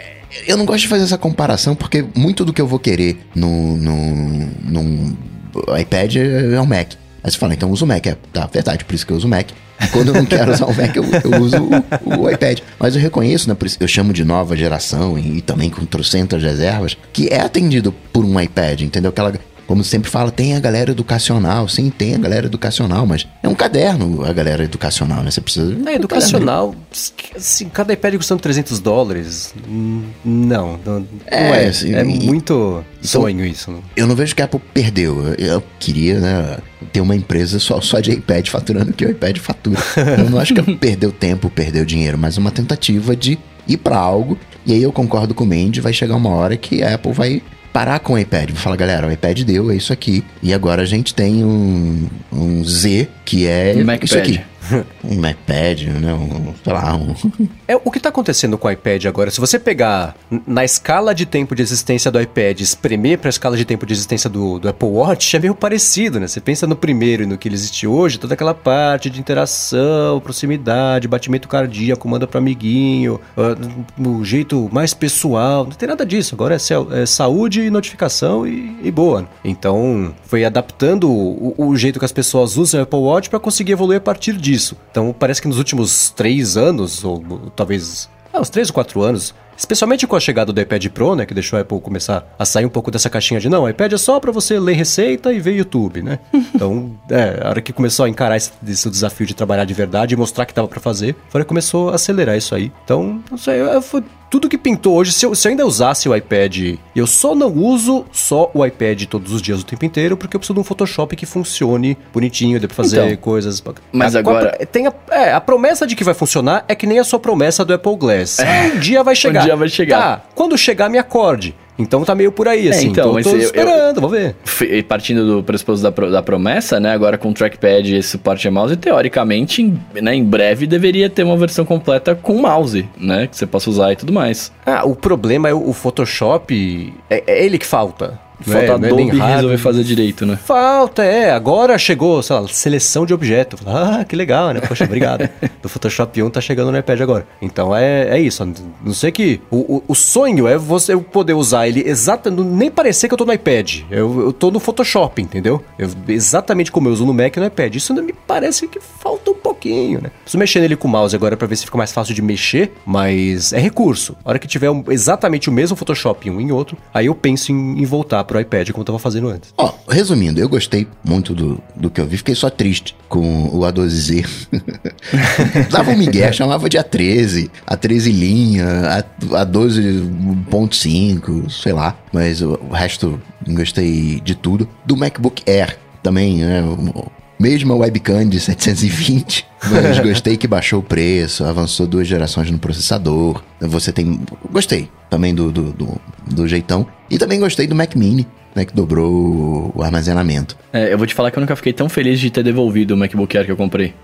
Eu não gosto de fazer essa comparação porque muito do que eu vou querer no, no, num iPad é é o Mac. Aí você fala, então usa o Mac. É, tá, verdade, por isso que eu uso o Mac. Quando eu não quero usar o Mac, eu, eu uso o, o iPad. Mas eu reconheço, né? Por isso eu chamo de nova geração e, e também com trocentas reservas, que é atendido por um iPad, entendeu? Aquela. Como sempre fala, tem a galera educacional. Sim, tem a galera educacional, mas é um caderno a galera educacional, né? Você precisa. É, educacional, assim, cada iPad custando 300 dólares, não, não, não É, é, assim, é e- muito sonho isso. né? Eu não vejo que a Apple perdeu. Eu- Eu queria, né, ter uma empresa só, só de iPad faturando que o iPad fatura. Eu não acho que perdeu tempo, perdeu dinheiro, mas uma tentativa de ir pra algo. E aí eu concordo com o Mandy, vai chegar uma hora que a Apple vai parar com o iPad. Vai falar, galera, o iPad deu, é isso aqui. E agora a gente tem um, um Z, que é MacPad. isso aqui. um iPad, né? Um, sei lá, um... É, o que está acontecendo com o iPad agora, se você pegar na escala de tempo de existência do iPad espremer para a escala de tempo de existência do, do, Apple Watch, é meio parecido, né? Você pensa no primeiro e no que ele existe hoje, toda aquela parte de interação, proximidade, batimento cardíaco, manda para amiguinho, uh, jeito mais pessoal, não tem nada disso. Agora é, é saúde, notificação e, e, boa. Então, foi adaptando o, o jeito que as pessoas usam o Apple Watch para conseguir evoluir a partir disso. Então, parece que nos últimos três anos, ou talvez ah, uns 3 ou 4 anos, especialmente com a chegada do iPad Pro, né, que deixou a Apple começar a sair um pouco dessa caixinha de não, o iPad é só para você ler receita e ver YouTube, né? Então, é, a hora que começou a encarar esse, esse desafio de trabalhar de verdade e mostrar que dava para fazer, foi começou a acelerar isso aí. Então, não sei, foi tudo que pintou hoje, se eu, se eu, ainda usasse o iPad, eu só não uso só o iPad todos os dias o tempo inteiro, porque eu preciso de um Photoshop que funcione bonitinho, dê pra fazer então, coisas. Mas a, agora. A, tem a, é, a promessa de que vai funcionar é que nem a sua promessa do Apple Glass. É. Um dia vai chegar. Um dia vai chegar. Tá, quando chegar, me acorde. Então tá meio por aí, é, assim. então, tô, tô esperando, eu, vamos ver. Partindo do pressuposto da, da promessa, né? Agora com o trackpad e suporte a mouse, teoricamente, em, né, em breve deveria ter uma versão completa com mouse, né? Que você possa usar e tudo mais. Ah, o problema é o, o Photoshop. É, é ele que falta. Falta é, Adobe é resolver fazer direito, né? Falta, é. Agora chegou, sei lá, seleção de objeto. Ah, que legal, né? Poxa, obrigado. do Photoshop 1 tá chegando no iPad agora. Então é, é isso. Não sei que. O, o, o sonho é você poder usar ele exatamente. Nem parecer que eu tô no iPad. Eu, eu tô no Photoshop, entendeu? Eu, exatamente como eu uso no Mac e no iPad. Isso ainda me parece que falta um pouquinho, né? Preciso mexer nele com o mouse agora pra ver se fica mais fácil de mexer, mas é recurso. A hora que tiver um, exatamente o mesmo Photoshop em um e outro, aí eu penso em, em voltar pro iPad como eu tava fazendo antes. Ó, resumindo, eu gostei muito do, do que eu vi, fiquei só triste com o A12Z. Dava um migué, chamava de A13, A13 linha, A, A12.5, sei lá, mas o, o resto gostei de tudo. Do MacBook Air também, né? Mesmo a webcam de 720, mas gostei que baixou o preço, avançou duas gerações no processador. Você tem. Gostei também do, do, do, do jeitão. E também gostei do Mac Mini né, que dobrou o armazenamento. É, eu vou te falar que eu nunca fiquei tão feliz de ter devolvido o MacBook Air que eu comprei.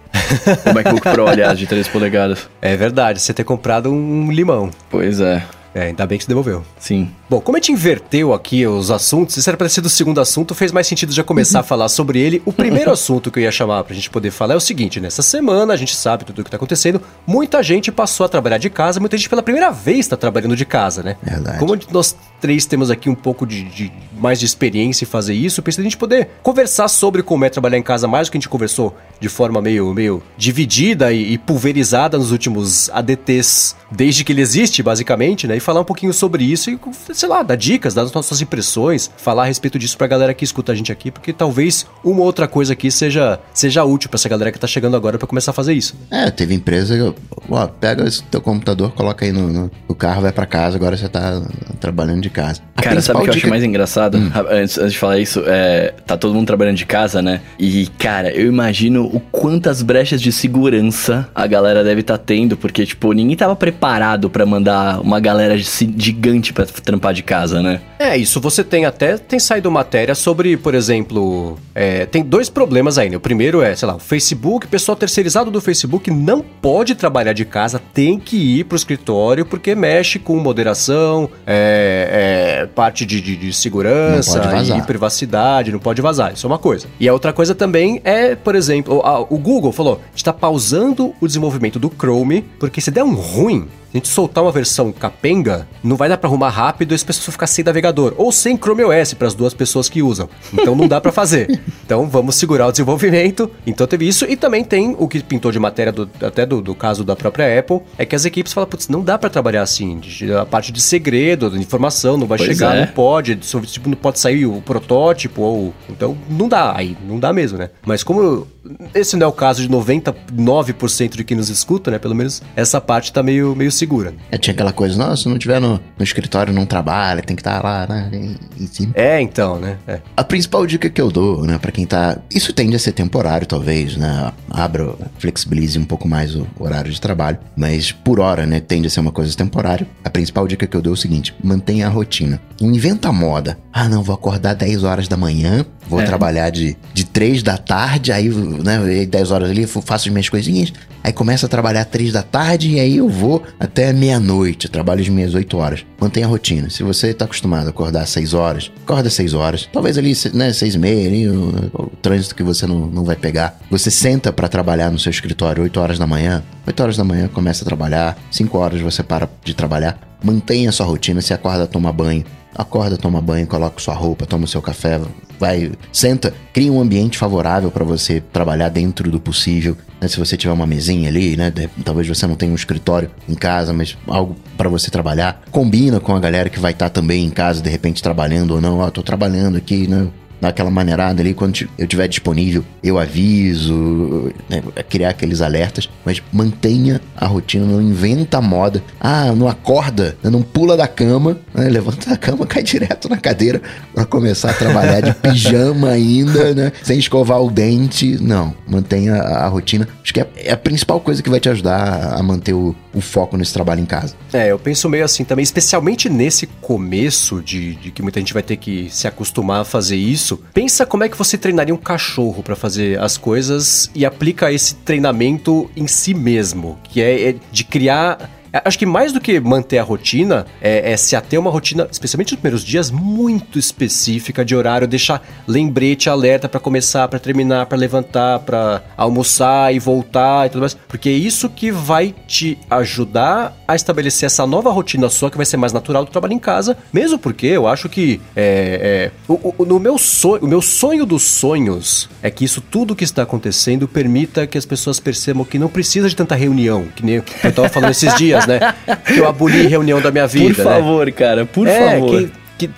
o MacBook Pro, aliás, de 3 polegadas. É verdade, você ter comprado um limão. Pois é. É, ainda bem que você devolveu. Sim. Bom, como a gente inverteu aqui os assuntos, isso era para ser do segundo assunto, fez mais sentido já começar a falar sobre ele. O primeiro assunto que eu ia chamar pra gente poder falar é o seguinte: nessa semana, a gente sabe tudo o que tá acontecendo, muita gente passou a trabalhar de casa, muita gente pela primeira vez tá trabalhando de casa, né? Verdade. Como nós três temos aqui um pouco de, de mais de experiência em fazer isso, pensei a gente poder conversar sobre como é trabalhar em casa, mais do que a gente conversou de forma meio, meio dividida e, e pulverizada nos últimos ADTs, desde que ele existe, basicamente, né? E falar um pouquinho sobre isso e, sei lá, dar dicas, dar as nossas impressões, falar a respeito disso pra galera que escuta a gente aqui, porque talvez uma outra coisa aqui seja, seja útil pra essa galera que tá chegando agora para começar a fazer isso. É, teve empresa que, ó, pega esse teu computador, coloca aí no, no, no carro, vai para casa, agora você tá trabalhando de casa. A Cara, sabe o que eu acho mais engraçado? Hum. Antes, antes de falar isso, é, tá todo mundo trabalhando de casa, né? E, cara, eu imagino o quantas brechas de segurança a galera deve estar tá tendo, porque, tipo, ninguém tava preparado para mandar uma galera gigante para trampar de casa, né? É, isso você tem até, tem saído matéria sobre, por exemplo, é, tem dois problemas aí, né? O primeiro é, sei lá, o Facebook, o pessoal terceirizado do Facebook não pode trabalhar de casa, tem que ir pro escritório porque mexe com moderação, é, é parte de, de, de segurança e privacidade, não pode vazar, isso é uma coisa. E a outra coisa também é, por exemplo, o, o Google falou, está pausando o desenvolvimento do Chrome, porque se der um ruim, a gente soltar uma versão capenga, não vai dar para arrumar rápido e as pessoas vão ficar sem navegador. Ou sem Chrome OS para as duas pessoas que usam. Então não dá para fazer. Então vamos segurar o desenvolvimento. Então teve isso. E também tem o que pintou de matéria, do, até do, do, caso da própria Apple, é que as equipes falam, putz, não dá para trabalhar assim. A parte de segredo, de informação, não vai pois chegar, é. não pode. Tipo, não pode sair o protótipo. ou Então não dá. Aí não dá mesmo, né? Mas como esse não é o caso de 99% de quem nos escuta, né? Pelo menos essa parte tá meio, meio segura. É, tinha aquela coisa, nossa, se não tiver no, no escritório, não trabalha, tem que estar tá lá, né? Em cima. É, então, né? É. A principal dica que eu dou, né, pra quem tá. Isso tende a ser temporário, talvez, né? Abra, flexibilize um pouco mais o horário de trabalho, mas por hora, né? Tende a ser uma coisa temporária. A principal dica que eu dou é o seguinte: mantenha a rotina. Não inventa moda. Ah, não, vou acordar 10 horas da manhã, Vou É. trabalhar de, de 3 da tarde, aí, né, aí 10 horas ali, faço as minhas coisinhas. Aí começa a trabalhar 3 da tarde e aí eu vou até meia-noite. Trabalho as minhas 8 horas. Mantenha a rotina. Se você tá acostumado a acordar às 6 horas, acorda às 6 horas. Talvez ali, né, 6 e meia, ali, o, o trânsito que você não, não vai pegar. Você senta pra trabalhar no seu escritório 8 horas da manhã. 8 horas da manhã começa a trabalhar. 5 horas você para de trabalhar. Mantenha a sua rotina. Se acorda, toma banho. Acorda, toma banho, coloca sua roupa, toma seu café, vai, senta, cria um ambiente favorável para você trabalhar dentro do possível. né? Se você tiver uma mesinha ali, né? talvez você não tenha um escritório em casa, mas algo para você trabalhar. Combina com a galera que vai estar também em casa, de repente trabalhando ou não. Ó, tô trabalhando aqui, né? Naquela maneirada ali, quando eu tiver disponível, eu aviso, né, criar aqueles alertas, mas mantenha a rotina, não inventa moda. Ah, não acorda, né, não pula da cama, né, levanta da cama, cai direto na cadeira para começar a trabalhar de pijama ainda, né, sem escovar o dente. Não, mantenha a, a rotina. Acho que é, é a principal coisa que vai te ajudar a manter o, o foco nesse trabalho em casa. É, eu penso meio assim também, especialmente nesse começo de, de que muita gente vai ter que se acostumar a fazer isso. Pensa como é que você treinaria um cachorro pra fazer as coisas e aplica esse treinamento em si mesmo, que é, é de criar Acho que mais do que manter a rotina, é, é se ater uma rotina, especialmente nos primeiros dias, muito específica de horário, deixar lembrete, alerta pra começar, pra terminar, pra levantar, pra almoçar e voltar e tudo mais. Porque é isso que vai te ajudar a estabelecer essa nova rotina sua, que vai ser mais natural do trabalho em casa. Mesmo porque eu acho que é, é, o, o- no meu sonho, o meu sonho dos sonhos é que isso tudo que está acontecendo permita que as pessoas percebam que não precisa de tanta reunião, que nem eu tava falando esses dias, né? Que eu aboli reunião da minha vida, Por né? favor, cara, por é, favor. Que, que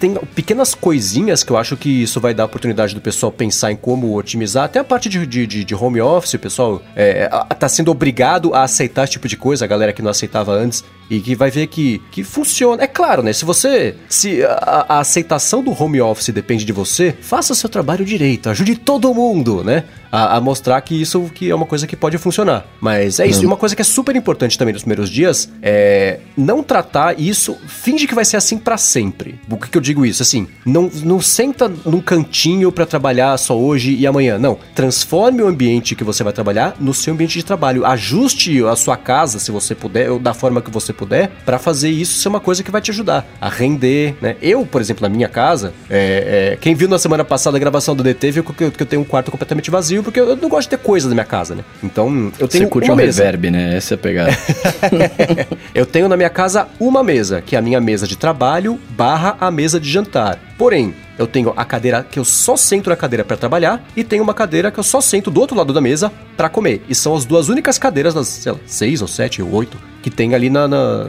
tem pequenas coisinhas que eu acho que isso vai dar a oportunidade do pessoal pensar em como otimizar. Até a parte de, de, de- home office, o pessoal é, tá sendo obrigado a aceitar esse tipo de coisa, a galera que não aceitava antes. E que vai ver que, que funciona. É claro, né? Se você. Se a, a aceitação do home office depende de você, faça o seu trabalho direito. Ajude todo mundo, né? A, a mostrar que isso que é uma coisa que pode funcionar. Mas é isso. E uma coisa que é super importante também nos primeiros dias é não tratar isso. Finge que vai ser assim pra sempre. Por que, que eu digo isso? Assim, não, não senta num cantinho pra trabalhar só hoje e amanhã. Não. Transforme o ambiente que você vai trabalhar no seu ambiente de trabalho. Ajuste a sua casa, se você puder, ou da forma que você puder, pra fazer isso ser uma coisa que vai te ajudar a render, né? Eu, por exemplo, na minha casa, é, é, quem viu na semana passada a gravação do DT viu que eu, que eu tenho um quarto completamente vazio, porque eu não gosto de ter coisa na minha casa, né? Então, eu tenho Você curte uma um mesa. reverb, né? Essa é a pegada. Eu tenho na minha casa uma mesa, que é a minha mesa de trabalho barra a mesa de jantar. Porém, eu tenho a cadeira que eu só sento na cadeira para trabalhar e tenho uma cadeira que eu só sento do outro lado da mesa para comer. E são as duas únicas cadeiras das, sei lá, seis ou sete ou oito que tem ali na, na,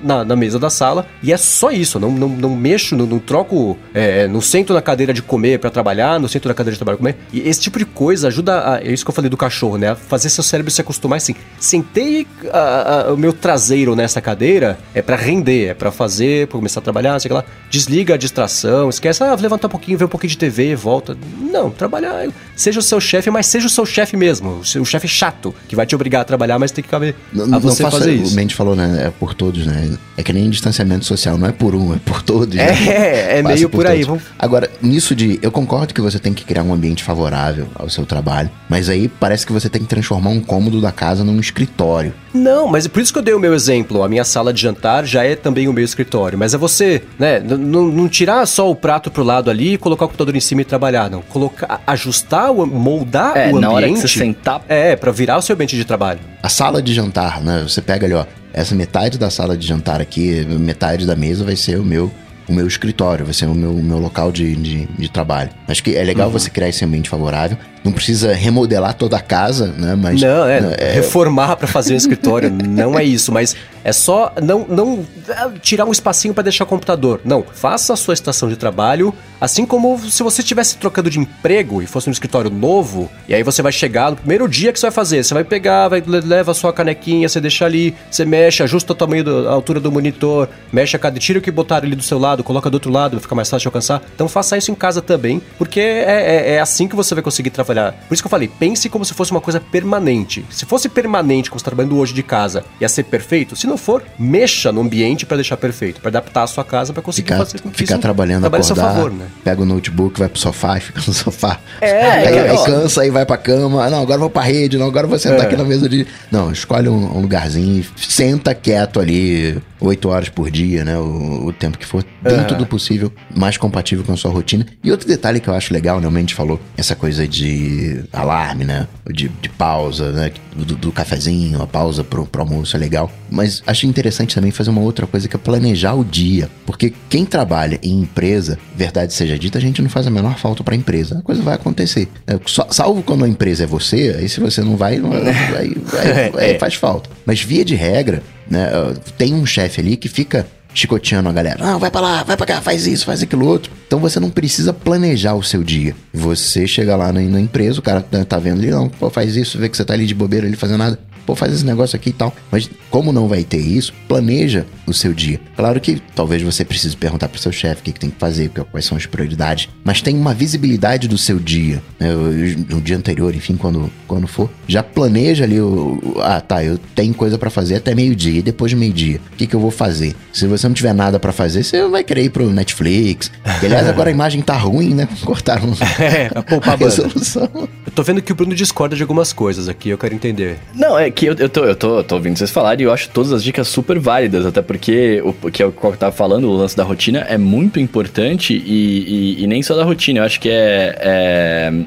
na- na mesa da sala. E é só isso, não, não, não mexo, não, não troco, é, não sento na cadeira de comer para trabalhar, não sento na cadeira de trabalho pra comer. E esse tipo de coisa ajuda, a, é isso que eu falei do cachorro, né? A fazer seu cérebro se acostumar assim. Sentei a- a- o meu traseiro nessa cadeira é para render, é para fazer, pra começar a trabalhar, sei lá. Desliga a distração, esquece, ah, levantar um pouquinho, ver um pouquinho de TV, volta. Não, trabalhar, seja o seu chefe, mas seja o seu chefe mesmo, o seu chefe chato, que vai te obrigar a trabalhar, mas tem que caber Não, a você fazer isso. Mendes falou, né? É por todos, né? É que nem distanciamento social, não é por um, é por todos. né? É, é Passa meio por aí. todos. Vamos- Agora, nisso de. Eu concordo que você tem que criar um ambiente favorável ao seu trabalho, mas aí parece que você tem que transformar um cômodo da casa num escritório. Não, mas é por isso que eu dei o meu exemplo. A minha sala de jantar já é também o meu escritório. Mas é você, né? Não tirar só o prato pro lado ali e colocar o computador em cima e trabalhar, não. Colocar, ajustar, moldar É, o ambiente. na hora que você sentar- É, pra virar o seu ambiente de trabalho. A sala de jantar, né? Você pega ali, ó. Essa metade da sala de jantar aqui, metade da mesa vai ser o meu. O meu escritório, vai ser o meu, meu local de, de, de trabalho. Acho que é Uhum. legal você criar esse ambiente favorável. Não precisa remodelar toda a casa, né? Mas. não, é, né, reformar pra fazer um escritório. não é isso, mas é só não, não ah, tirar um espacinho pra deixar o computador. Não, faça a sua estação de trabalho, assim como se você estivesse trocando de emprego e fosse um escritório novo, e aí você vai chegar no primeiro dia que você vai fazer, você vai pegar, vai leva a sua canequinha, você deixa ali, você mexe, ajusta o tamanho da a altura do monitor, mexe a cada tira o que botaram ali do seu lado, coloca do outro lado, vai ficar mais fácil de alcançar. Então faça isso em casa também, porque é, é- é assim que você vai conseguir trabalhar trabalhar. Por isso que eu falei, pense como se fosse uma coisa permanente. Se fosse permanente, como você tá trabalhando hoje de casa, ia ser perfeito. Se não for, mexa no ambiente para deixar perfeito, para adaptar a sua casa para conseguir Ficar, fazer com que ficar trabalhando, trabalhe a acordar, seu favor, né? pega o notebook, vai pro sofá e fica no sofá. É, aí, cara, aí cansa, aí vai pra cama. Ah, Não, agora eu vou pra rede, não, agora eu vou sentar É. aqui na mesa de... Não, escolhe um, um lugarzinho, senta quieto ali, oito horas por dia, né? O, o tempo que for, dentro É. do possível, mais compatível com a sua rotina. E outro detalhe que eu acho legal, né? O Mendes falou, essa coisa de alarme, né? De, de pausa, né? Do, do cafezinho, a pausa pro, pro almoço é legal. Mas acho interessante também fazer uma outra coisa que é planejar o dia. Porque quem trabalha em empresa, verdade seja dita, a gente não faz a menor falta pra empresa. A coisa vai acontecer. É, só- salvo quando a empresa é você, aí se você não vai, não, aí, aí- aí faz falta. Mas via de regra, né? ó, Tem um chefe ali que fica chicoteando a galera. Não, vai pra lá, vai pra cá, faz isso, faz aquilo outro. Então você não precisa planejar o seu dia. Você chega lá na, na empresa, o cara tá, tá vendo ali, não, pô, faz isso, vê que você tá ali de bobeira ali fazendo nada. Pô, faz esse negócio aqui e tal. Mas como não vai ter isso, planeja o seu dia. Claro que talvez você precise perguntar pro seu chefe o que, que tem que fazer, que- quais são as prioridades. Mas tem uma visibilidade do seu dia. Né? O- dia anterior, enfim, quando, quando for. Já planeja ali o. o- Ah, tá, eu tenho coisa pra fazer até meio-dia. E depois de meio-dia, o que, que eu vou fazer? Se você não tiver nada pra fazer, você vai querer ir pro Netflix. Aliás, agora a imagem tá ruim, né? Cortaram É, pra poupar a resolução. Tô vendo que o Bruno discorda de algumas coisas aqui, eu quero entender. Não, é que eu, eu, tô, eu, tô, tô ouvindo vocês falarem e eu acho todas as dicas super válidas, até porque o que é o que eu tava falando, o lance da rotina é muito importante e, e, e nem só da rotina, eu acho que é,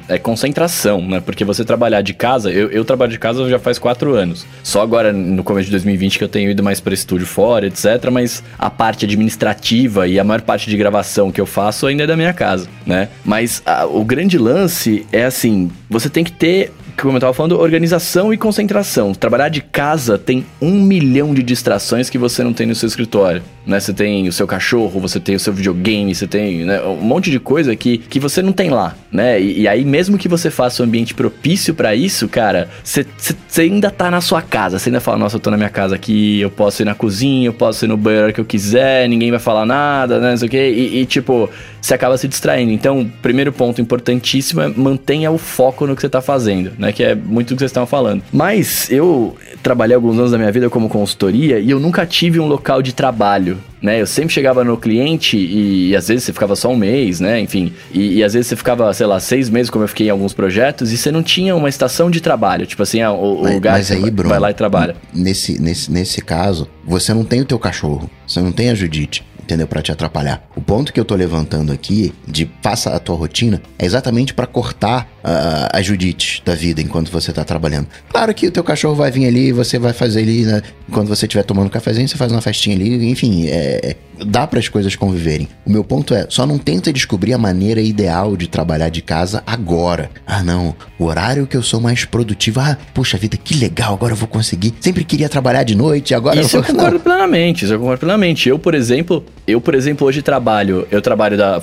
é, é concentração, né? Porque você trabalhar de casa, eu, eu trabalho de casa já faz quatro anos. Só agora no começo de 2020 que eu tenho ido mais para estúdio fora, etc. Mas a parte administrativa e a maior parte de gravação que eu faço ainda é da minha casa, né? Mas a- o grande lance é assim, você tem que ter como eu tava falando, organização e concentração. Trabalhar de casa tem um milhão de distrações que você não tem no seu escritório. Né? Você tem o seu cachorro, você tem o seu videogame, você tem né, um monte de coisa que, que você não tem lá, né? E, e aí, mesmo que você faça um ambiente propício pra isso, cara, você ainda tá na sua casa. Você ainda fala, nossa, eu tô na minha casa aqui, eu posso ir na cozinha, eu posso ir no banheiro que eu quiser, ninguém vai falar nada, né? Não sei o quê. E, e, tipo, você acaba se distraindo. Então, primeiro ponto importantíssimo é mantenha o foco no que você tá fazendo, né? Que é muito do que vocês estavam falando. Mas eu trabalhei alguns anos da minha vida como consultoria e eu nunca tive um local de trabalho. Né, eu sempre chegava no cliente e, e às vezes você ficava só um mês, né? Enfim, e, e às vezes você ficava, sei lá, seis meses, como eu fiquei em alguns projetos, e você não tinha uma estação de trabalho. Tipo assim, ah, o, o Mas, lugar mas aí, vai- Bruno, vai lá e trabalha. Nesse, nesse, nesse caso, você não tem o teu cachorro, você não tem a Judite, entendeu? Pra te atrapalhar. O ponto que eu tô levantando aqui, de faça a tua rotina, é exatamente pra cortar ah, a Judite da vida enquanto você tá trabalhando. Claro que o teu cachorro vai vir ali, você vai fazer ali, né? Você estiver tomando cafezinho, você faz uma festinha ali, enfim, é, dá para as coisas conviverem. O meu ponto é, só não tenta descobrir a maneira ideal de trabalhar de casa agora. Ah, não, o horário que eu sou mais produtivo. Ah, puxa vida, que legal, agora eu vou conseguir. Sempre queria trabalhar de noite, agora Isso eu eu vou... concordo plenamente, isso eu concordo plenamente. Eu, por exemplo, eu, por exemplo, hoje trabalho, eu trabalho da,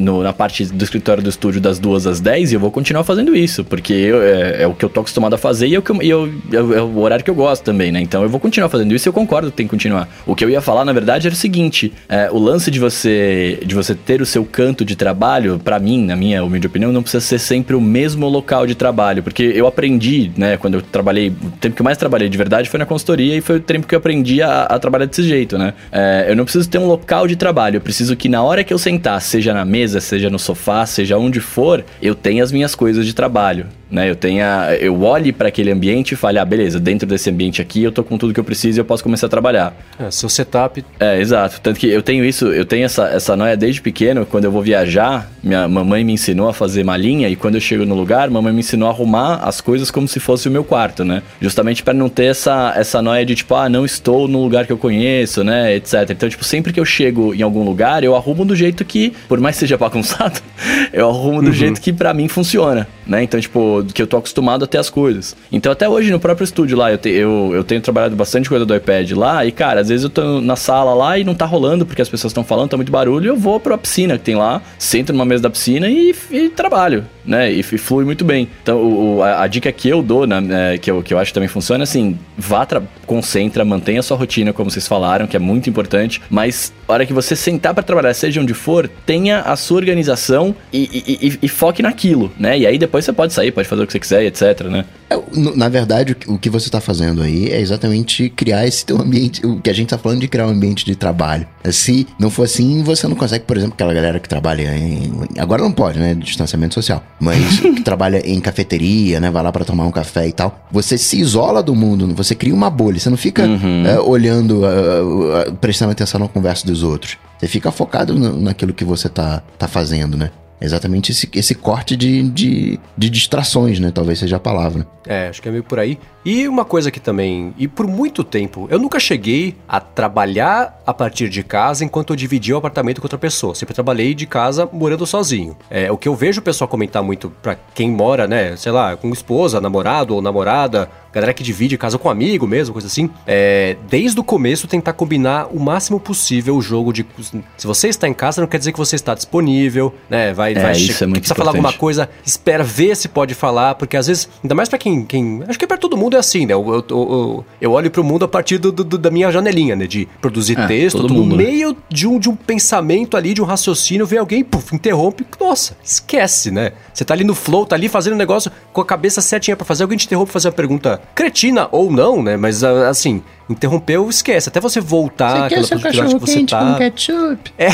no- na parte do escritório do estúdio das duas às 10 e eu vou continuar fazendo isso, porque eu- é, é o que eu tô acostumado a fazer e é o, que eu- eu- é o horário que eu gosto também, né? Então eu vou continuar fazendo isso e eu concordo que tem que continuar. O que eu ia falar, na verdade, era o seguinte: é, o lance de você, de você ter o seu canto de trabalho, pra mim, na minha humilde opinião, não precisa ser sempre o mesmo local de trabalho, porque eu aprendi, né, quando eu trabalhei, o tempo que eu mais trabalhei de verdade foi na consultoria e foi o tempo que eu aprendi a, a trabalhar desse jeito, né? É, eu não preciso ter um local de trabalho, eu preciso que na hora que eu sentar, seja na mesa, seja no sofá, seja onde for, eu tenha as minhas coisas de trabalho. Né, eu tenha, eu olhe para aquele ambiente e fale, ah, beleza, dentro desse ambiente aqui eu tô com tudo que eu preciso e eu posso começar a trabalhar. É, seu setup. É, exato. Tanto que eu tenho isso, eu tenho essa, essa noia desde pequeno. Quando eu vou viajar, minha mamãe me ensinou a fazer malinha e quando eu chego no lugar, mamãe me ensinou a arrumar as coisas como se fosse o meu quarto, né? Justamente para não ter essa, essa noia de tipo, ah, não estou no lugar que eu conheço, né, etc. Então, tipo, sempre que eu chego em algum lugar, eu arrumo do jeito que, por mais que seja bagunçado, eu arrumo do jeito que para mim funciona, né? Então, tipo, que eu tô acostumado a ter as coisas. Então, até hoje no próprio estúdio lá, eu, te- eu, eu tenho trabalhado bastante coisa do iPad lá e, cara, às vezes eu tô na sala lá e não tá rolando porque as pessoas estão falando, tá muito barulho, eu vou pra piscina que tem lá, sento numa mesa da piscina e, e trabalho. né? E, e flui muito bem. Então, o, a, a, dica que eu dou, né, que, eu, que eu acho que também funciona, assim, vá, concentra, mantenha a sua rotina, como vocês falaram, que é muito importante, mas a hora que você sentar para trabalhar, seja onde for, tenha a sua organização e, e, e, e, foque naquilo, né? E aí depois você pode sair, pode fazer o que você quiser, etc, né? É, na verdade, o que você está fazendo aí é exatamente criar esse teu ambiente, o que a gente está falando de criar um ambiente de trabalho. Se não for assim, você não consegue, por exemplo, aquela galera que trabalha em. Agora não pode, né? Distanciamento social. Mas que trabalha em cafeteria, né? Vai lá para tomar um café e tal. Você se isola do mundo, você cria uma bolha. Você não fica uhum. é, olhando, uh, uh, prestando atenção na conversa dos outros. Você fica focado no, naquilo que você tá, tá fazendo, né? Exatamente esse, esse corte de, de, de, distrações, né? Talvez seja a palavra. É, acho que é meio por aí. E uma coisa que também, e por muito tempo, eu nunca cheguei a trabalhar a partir de casa enquanto eu dividia o apartamento com outra pessoa. Sempre trabalhei de casa morando sozinho. É, o que eu vejo o pessoal comentar muito pra quem mora, né, sei lá, com esposa, namorado ou namorada, galera que divide casa com amigo mesmo, coisa assim, é, desde o começo tentar combinar o máximo possível o jogo de. Se você está em casa, não quer dizer que você está disponível, né? Vai, é, vai isso é muito precisa falar alguma coisa, espera ver se pode falar, porque às vezes, ainda mais para quem, quem. Acho que para todo mundo é assim, né? Eu, eu, eu, eu olho pro mundo a partir do, do, da minha janelinha, né? De produzir é, texto, no mundo, né? meio né? de, um, de um pensamento ali, de um raciocínio, vem alguém, puf, interrompe, nossa, esquece, né? Você tá ali no flow, tá ali fazendo um negócio com a cabeça certinha para fazer, alguém te interrompe fazer uma pergunta cretina ou não, né? Mas ah, assim, interrompeu, esquece. Até você voltar você aquela produtividade que você tá. Com ketchup. É.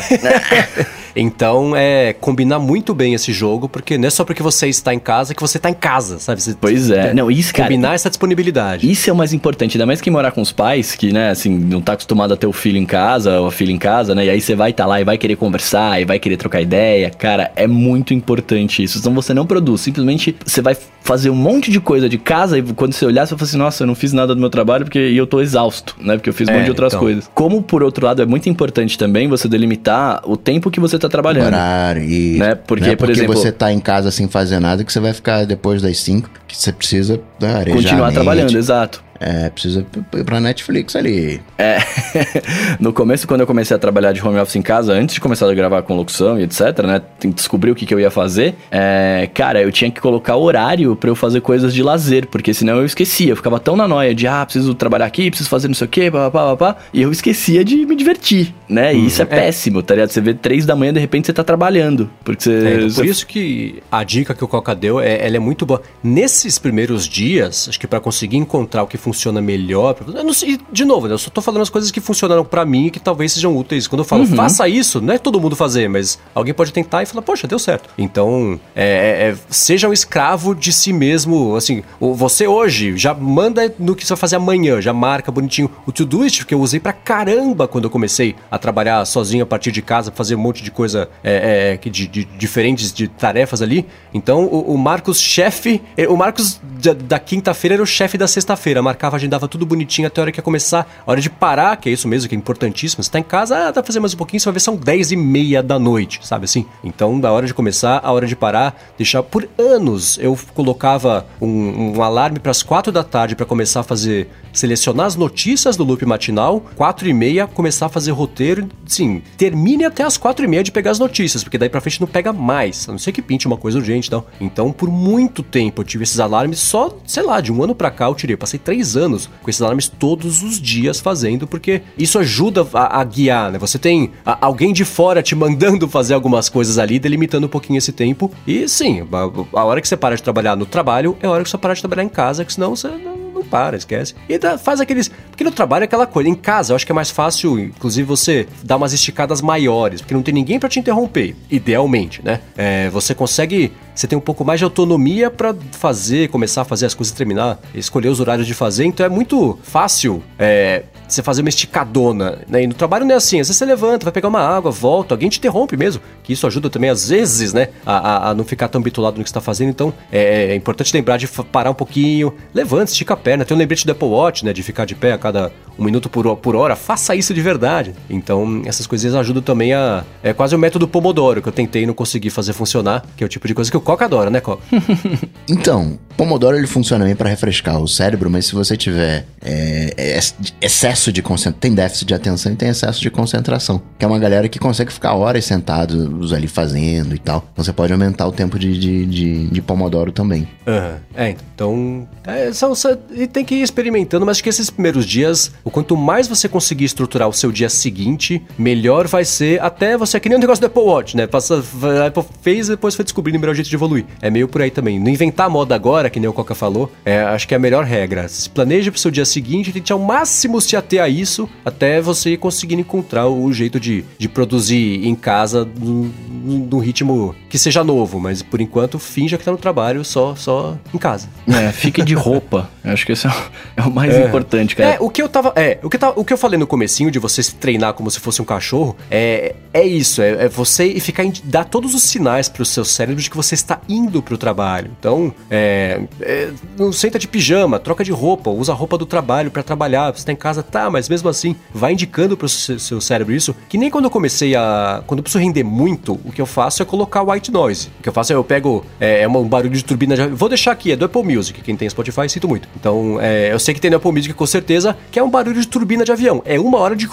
então, é combinar muito bem esse jogo, porque não é só porque você está em casa que você está em casa, sabe? Você pois é. Não, isso, cara, combinar essa disponibilidade. Isso é o mais importante, ainda mais que morar com os pais, que, né, assim, não tá acostumado a ter o filho em casa, ou a filha em casa, né? E aí você vai estar tá lá e vai querer conversar, e vai querer trocar ideia. Cara, é muito importante isso. Então você não produz, simplesmente você vai fazer um monte de coisa de casa e quando você olhar, você vai falar assim, nossa, eu não fiz nada do meu trabalho porque eu tô exausto, né? Porque eu fiz um monte de é, outras então. coisas. Como, por outro lado, é muito importante também você delimitar o tempo que você tá trabalhando. Horário, e... Né? Porque, não é porque por exemplo... você tá em casa sem fazer nada que você vai ficar depois das 5, que você precisa né, arejar Continuar trabalhando, exato. É, precisa ir pra Netflix ali. É. no começo, quando eu comecei a trabalhar de home office em casa, antes de começar a gravar com locução e etc, né? Descobrir o que, que eu ia fazer. É, cara, eu tinha que colocar horário para eu fazer coisas de lazer, porque senão eu esquecia. Eu ficava tão na noia de, ah, preciso trabalhar aqui, preciso fazer não sei o quê, papapá, papá. E eu esquecia de me divertir, né? E uhum. isso é, é, péssimo, tá ligado? Você vê três da manhã, de repente você tá trabalhando. Porque você. É, então, por isso que a dica que o Coca deu, é, ela é muito boa. Nesses primeiros dias, acho que para conseguir encontrar o que funciona melhor. Eu não sei, de novo, né, eu só tô falando as coisas que funcionaram para mim e que talvez sejam úteis. Quando eu falo uhum. faça isso, não é todo mundo fazer, mas alguém pode tentar e falar, poxa, deu certo. Então, é, é, é, seja um escravo de si mesmo. Assim, você hoje já manda no que você vai fazer amanhã, já marca bonitinho o Todoist, que eu usei pra caramba quando eu comecei a trabalhar sozinho a partir de casa, fazer um monte de coisa é, é de, de, diferentes de tarefas ali. Então, o, o Marcos, chefe, o Marcos da, da quinta-feira era o chefe da sexta-feira, marcava a agenda dava tudo bonitinho até a hora que ia começar. A hora de parar, que é isso mesmo, que é importantíssimo. Você tá em casa, ah, pra fazer mais um pouquinho, você vai ver são 10 e meia da noite, sabe assim? Então, da hora de começar, a hora de parar, deixar. Por anos eu colocava um, um alarme para as 4 da tarde para começar a fazer selecionar as notícias do loop matinal, 4 e meia, começar a fazer roteiro, sim, termine até as 4 e meia de pegar as notícias, porque daí pra frente não pega mais, a não ser que pinte uma coisa urgente, não. Então, por muito tempo eu tive esses alarmes, só, sei lá, de um ano pra cá eu tirei, eu passei 3 anos com esses alarmes todos os dias fazendo, porque isso ajuda a, a guiar, né? Você tem a, alguém de fora te mandando fazer algumas coisas ali, delimitando um pouquinho esse tempo, e sim, a, a hora que você para de trabalhar no trabalho é a hora que você para de trabalhar em casa, que senão você não não para, esquece. E faz aqueles. Porque no trabalho é aquela coisa. Em casa, eu acho que é mais fácil, inclusive, você dar umas esticadas maiores, porque não tem ninguém para te interromper, idealmente, né? É, você consegue. Você tem um pouco mais de autonomia para fazer, começar a fazer as coisas terminar, escolher os horários de fazer, então é muito fácil é, você fazer uma esticadona. Né? E no trabalho não é assim, às vezes você levanta, vai pegar uma água, volta, alguém te interrompe mesmo, que isso ajuda também, às vezes, né, a, a, a não ficar tão bitulado no que está fazendo. Então é, é, importante lembrar de parar um pouquinho, levanta, estica a perna. Tem um lembrete do Apple Watch, né, de ficar de pé a cada um minuto por, por hora. Faça isso de verdade. Então essas coisinhas ajudam também a. É quase o método Pomodoro que eu tentei e não consegui fazer funcionar, que é o tipo de coisa que eu Coca adora, né, Coca? Então, Pomodoro ele funciona bem para refrescar o cérebro, mas se você tiver é, é, excesso de concentração, tem déficit de atenção e tem excesso de concentração, que é uma galera que consegue ficar horas sentados ali fazendo e tal. Então você pode aumentar o tempo de, de, de, de Pomodoro também. Uhum. É, então. É, são, são, e tem que ir experimentando, mas acho que esses primeiros dias, o quanto mais você conseguir estruturar o seu dia seguinte, melhor vai ser até você. É que nem o um negócio do Apple Watch, né? Passa, a Apple fez e depois foi descobrindo o melhor jeito de evoluir. É meio por aí também. Não inventar moda agora que nem o Coca falou, é, acho que é a melhor regra. Se planeja pro seu dia seguinte, tente ao máximo se ater a isso, até você conseguir encontrar o jeito de, de produzir em casa num, ritmo que seja novo, mas por enquanto finja que tá no trabalho só, só em casa. É, fique de roupa. acho que esse é o, é o mais é. importante, cara. É, o que eu tava. É, o que, eu o que eu falei no comecinho de você se treinar como se fosse um cachorro, é, é isso, é, é você ficar dar todos os sinais pro seu cérebro de que você está indo pro trabalho. Então, é, é, não senta de pijama, troca de roupa, usa a roupa do trabalho para trabalhar, você tá em casa, tá, mas mesmo assim, vai indicando pro seu cérebro isso, que nem quando eu comecei a... quando eu preciso render muito, o que eu faço é colocar white noise. O que eu faço é eu pego, é, é um barulho de turbina, de... vou deixar aqui, é do Apple Music, quem tem Spotify sinto muito. Então, é, eu sei que tem no Apple Music com certeza, que é um barulho de turbina de avião, é uma hora de...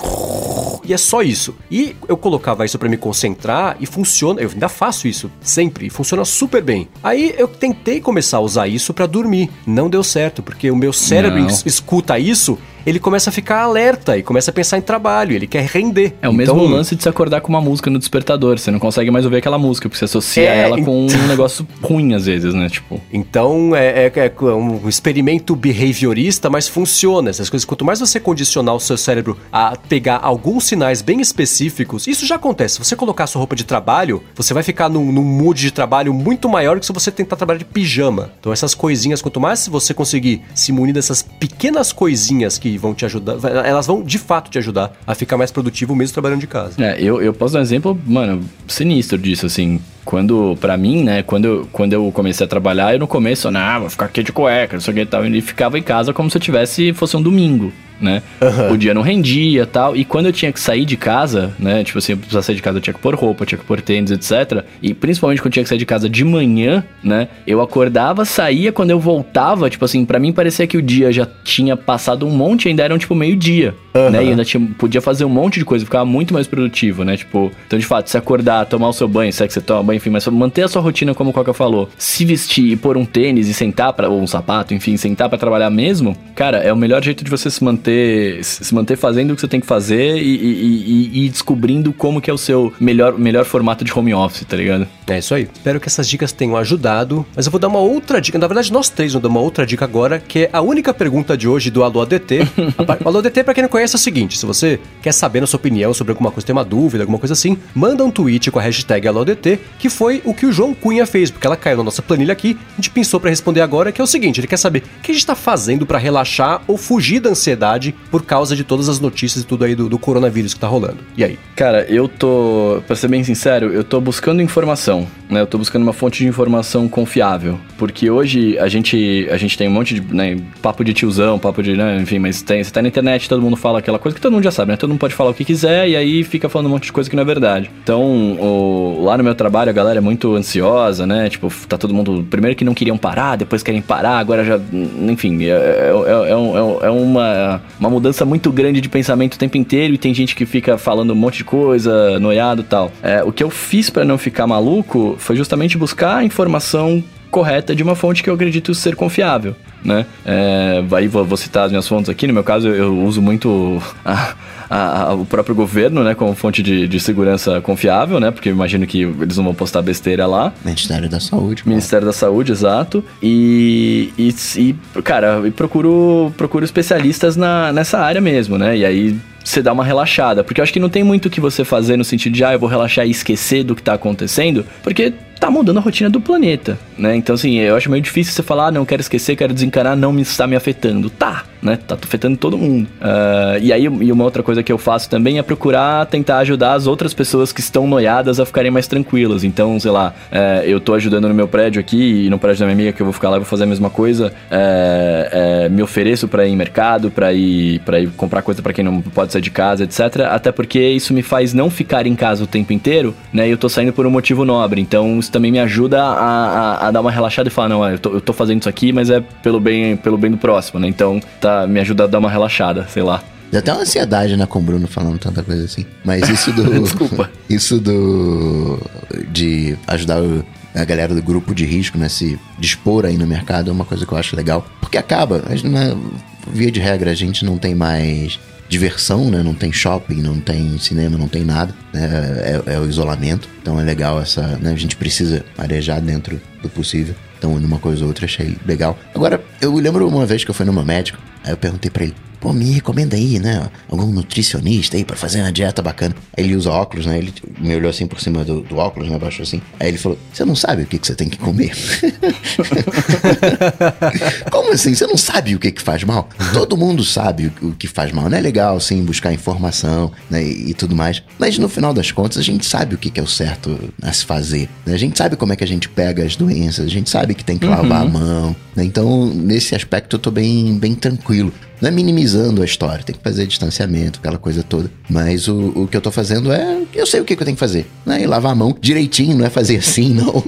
E é só isso. E eu colocava isso para me concentrar e funciona, eu ainda faço isso sempre, funciona super bem. Aí eu tentei começar a usar isso para dormir. Não deu certo, porque o meu cérebro escuta isso ele começa a ficar alerta e começa a pensar em trabalho, ele quer render. É o então, mesmo lance de se acordar com uma música no despertador, você não consegue mais ouvir aquela música, porque você associa é, ela com um negócio ruim às vezes, né? Tipo. Então é, é, é, um experimento behaviorista, mas funciona. Essas coisas, quanto mais você condicionar o seu cérebro a pegar alguns sinais bem específicos, isso já acontece. Se você colocar sua roupa de trabalho, você vai ficar num, num mood de trabalho muito maior que se você tentar trabalhar de pijama. Então essas coisinhas, quanto mais você conseguir se munir dessas pequenas coisinhas que vão te ajudar. Elas vão de fato te ajudar a ficar mais produtivo mesmo trabalhando de casa. É, eu, eu posso dar um exemplo, mano, sinistro disso, assim. Quando, para mim, né, quando eu, quando eu comecei a trabalhar, eu no começo, não, vou ficar aqui de cueca, não sei o que e tal. E ficava em casa como se eu tivesse, fosse um domingo né? Uhum. O dia não rendia tal. E quando eu tinha que sair de casa, né? Tipo assim, eu precisava sair de casa, eu tinha que pôr roupa, tinha que pôr tênis, etc. E principalmente quando eu tinha que sair de casa de manhã, né? Eu acordava, saía, quando eu voltava, tipo assim, para mim parecia que o dia já tinha passado um monte, ainda eram tipo meio-dia. Uhum. Né? E ainda tinha, podia fazer um monte de coisa, ficava muito mais produtivo, né? Tipo, então de fato, se acordar, tomar o seu banho, se é que você toma banho, enfim, mas manter a sua rotina como o Coca falou, se vestir e pôr um tênis e sentar para ou um sapato, enfim, sentar para trabalhar mesmo, cara, é o melhor jeito de você se manter se manter fazendo o que você tem que fazer e, e, e, e descobrindo como que é o seu melhor, melhor formato de home office, tá ligado? É isso aí. Espero que essas dicas tenham ajudado, mas eu vou dar uma outra dica. Na verdade, nós três vamos dar uma outra dica agora, que é a única pergunta de hoje do Alô ADT. o Alô ADT, pra quem não conhece, é o seguinte: se você quer saber a sua opinião sobre alguma coisa, tem uma dúvida, alguma coisa assim, manda um tweet com a hashtag AlôADT, que foi o que o João Cunha fez, porque ela caiu na nossa planilha aqui. A gente pensou para responder agora, que é o seguinte: ele quer saber o que a gente tá fazendo para relaxar ou fugir da ansiedade por causa de todas as notícias e tudo aí do, do coronavírus que tá rolando. E aí? Cara, eu tô, pra ser bem sincero, eu tô buscando informação, né? Eu tô buscando uma fonte de informação confiável. Porque hoje a gente, a gente tem um monte de né, papo de tiozão, papo de, né, enfim, mas tem, você tá na internet, todo mundo fala aquela coisa que todo mundo já sabe, né? Todo mundo pode falar o que quiser e aí fica falando um monte de coisa que não é verdade. Então, o, lá no meu trabalho galera é muito ansiosa, né? Tipo, tá todo mundo. Primeiro que não queriam parar, depois querem parar, agora já. Enfim, é, é, é, é, é uma, uma mudança muito grande de pensamento o tempo inteiro e tem gente que fica falando um monte de coisa, noiado e tal. É, o que eu fiz para não ficar maluco foi justamente buscar a informação correta de uma fonte que eu acredito ser confiável, né? É, aí vou, vou, citar as minhas fontes aqui. No meu caso, eu, eu uso muito a, a, a, o próprio governo, né, como fonte de, de, segurança confiável, né? Porque eu imagino que eles não vão postar besteira lá. Ministério da Saúde. Ministério da Saúde, exato. E, e, e cara, e procuro, procuro especialistas na, nessa área mesmo, né? E aí você dá uma relaxada. Porque eu acho que não tem muito o que você fazer no sentido de, ah, eu vou relaxar e esquecer do que tá acontecendo, porque tá mudando a rotina do planeta, né? Então, assim, eu acho meio difícil você falar, ah, não quero esquecer, quero desencanar, não me está me afetando. Tá, né? Tá afetando todo mundo. Uh, e aí, e uma outra coisa que eu faço também é procurar tentar ajudar as outras pessoas que estão noiadas a ficarem mais tranquilas. Então, sei lá, uh, eu tô ajudando no meu prédio aqui e no prédio da minha amiga que eu vou ficar lá e vou fazer a mesma coisa. Uh, me ofereço para ir em mercado, para ir, pra ir comprar coisa para quem não pode sair de casa, etc. Até porque isso me faz não ficar em casa o tempo inteiro, né? E eu tô saindo por um motivo nobre. Então, também me ajuda a, a, a dar uma relaxada e falar, não, eu tô, eu tô fazendo isso aqui, mas é pelo bem, pelo bem do próximo, né? Então, tá, me ajuda a dar uma relaxada, sei lá. Dá até uma ansiedade, né, com o Bruno falando tanta coisa assim. Mas isso do. Desculpa. Isso do. De ajudar o, a galera do grupo de risco, né, se dispor aí no mercado é uma coisa que eu acho legal. Porque acaba, a gente, né, via de regra, a gente não tem mais diversão, né? Não tem shopping, não tem cinema, não tem nada. Né? É, é, o isolamento. Então é legal essa. Né? A gente precisa arejar dentro do possível. Então, numa coisa ou outra, achei legal. Agora, eu lembro uma vez que eu fui numa médica, aí eu perguntei pra ele: pô, me recomenda aí, né? Algum nutricionista aí pra fazer uma dieta bacana. Aí ele usa óculos, né? Ele me olhou assim por cima do, do óculos, né? Baixou assim. Aí ele falou: Você não sabe o que, que você tem que comer? Como assim? Você não sabe o que, que faz mal? Todo mundo sabe o, o que faz mal. Não é legal, sim, buscar informação, né? E, e, tudo mais. Mas no final das contas, a gente sabe o que, que é o certo a se fazer. Né? A gente sabe como é que a gente pega as doenças, a gente sabe que tem que lavar uhum. a mão. Né? Então, nesse aspecto, eu tô bem, bem tranquilo. Não é minimizando a história, tem que fazer distanciamento, aquela coisa toda. Mas o, o que eu tô fazendo é. Eu sei o que, que eu tenho que fazer. Né? E lavar a mão direitinho, não é fazer assim, não.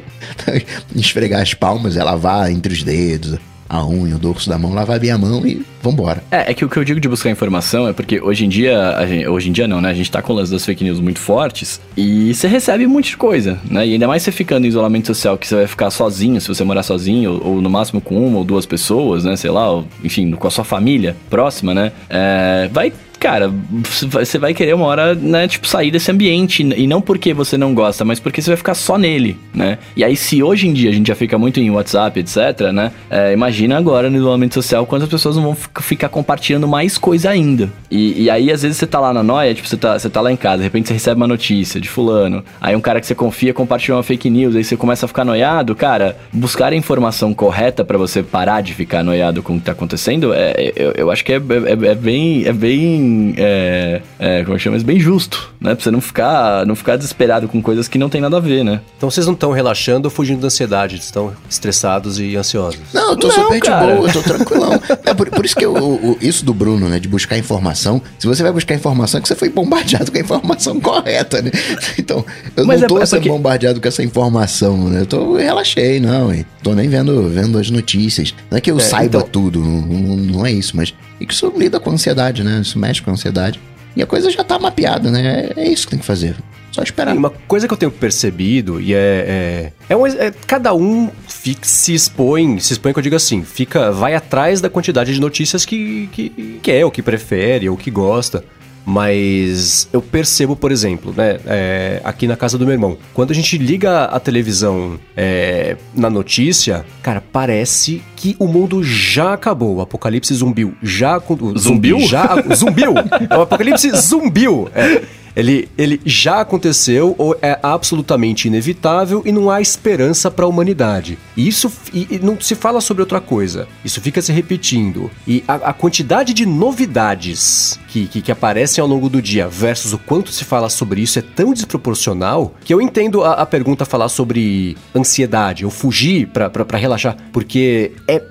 Esfregar as palmas, é lavar entre os dedos, a unha, o dorso da mão, lavar a mão e vambora. É, é que o que eu digo de buscar informação é porque hoje em dia, gente, hoje em dia não, né? A gente tá com as das fake news muito fortes e você recebe um monte de coisa, né? E ainda mais você ficando em isolamento social, que você vai ficar sozinho, se você morar sozinho, ou, ou no máximo com uma ou duas pessoas, né? Sei lá, ou, enfim, com a sua família próxima, né? É, vai cara, você vai querer uma hora, né, tipo, sair desse ambiente. E não porque você não gosta, mas porque você vai ficar só nele, né? E aí, se hoje em dia a gente já fica muito em WhatsApp, etc., né? É, imagina agora no isolamento social quantas pessoas não vão ficar compartilhando mais coisa ainda. E, e aí, às vezes, você tá lá na noia, tipo, você tá, você tá lá em casa, de repente você recebe uma notícia de fulano. Aí um cara que você confia compartilha uma fake news, aí você começa a ficar noiado, cara, buscar a informação correta para você parar de ficar noiado com o que tá acontecendo, é, eu, eu acho que é, é, é bem. É bem é, é, como é que chama? Bem justo, né? Pra você não ficar, não ficar desesperado com coisas que não tem nada a ver, né? Então vocês não estão relaxando ou fugindo da ansiedade, estão estressados e ansiosos. Não, eu tô não, super cara. de boa, eu tô tranquilão. é por, por, isso que eu, o, isso do Bruno, né, de buscar informação, se você vai buscar informação, é que você foi bombardeado com a informação correta, né? Então, eu Mas não é tô é, sendo porque... bombardeado com essa informação, né? Eu tô, relaxei, não, hein? Tô nem vendo, vendo as notícias. Não é que eu é, saiba então... tudo, não, não é isso, mas e que isso lida com ansiedade, né? Isso mexe com a ansiedade. E a coisa já tá mapeada, né? É, é isso que tem que fazer. Só esperar. uma coisa que eu tenho percebido, e é. é, é, um, é cada um fica, se expõe, se expõe que eu digo assim, fica, vai atrás da quantidade de notícias que, que quer, ou que prefere, ou que gosta. Mas eu percebo, por exemplo, né, é, aqui na casa do meu irmão, quando a gente liga a televisão é, na notícia, cara, parece que o mundo já acabou. O apocalipse zumbiu. Já. Zumbiu? Já, zumbiu! o apocalipse zumbiu! É. Ele, ele já aconteceu ou é absolutamente inevitável e não há esperança para a humanidade. E isso e, e não se fala sobre outra coisa. Isso fica se repetindo. E a, a quantidade de novidades que, que, que, aparecem ao longo do dia versus o quanto se fala sobre isso é tão desproporcional que eu entendo a, a pergunta falar sobre ansiedade ou fugir para relaxar, porque é, é,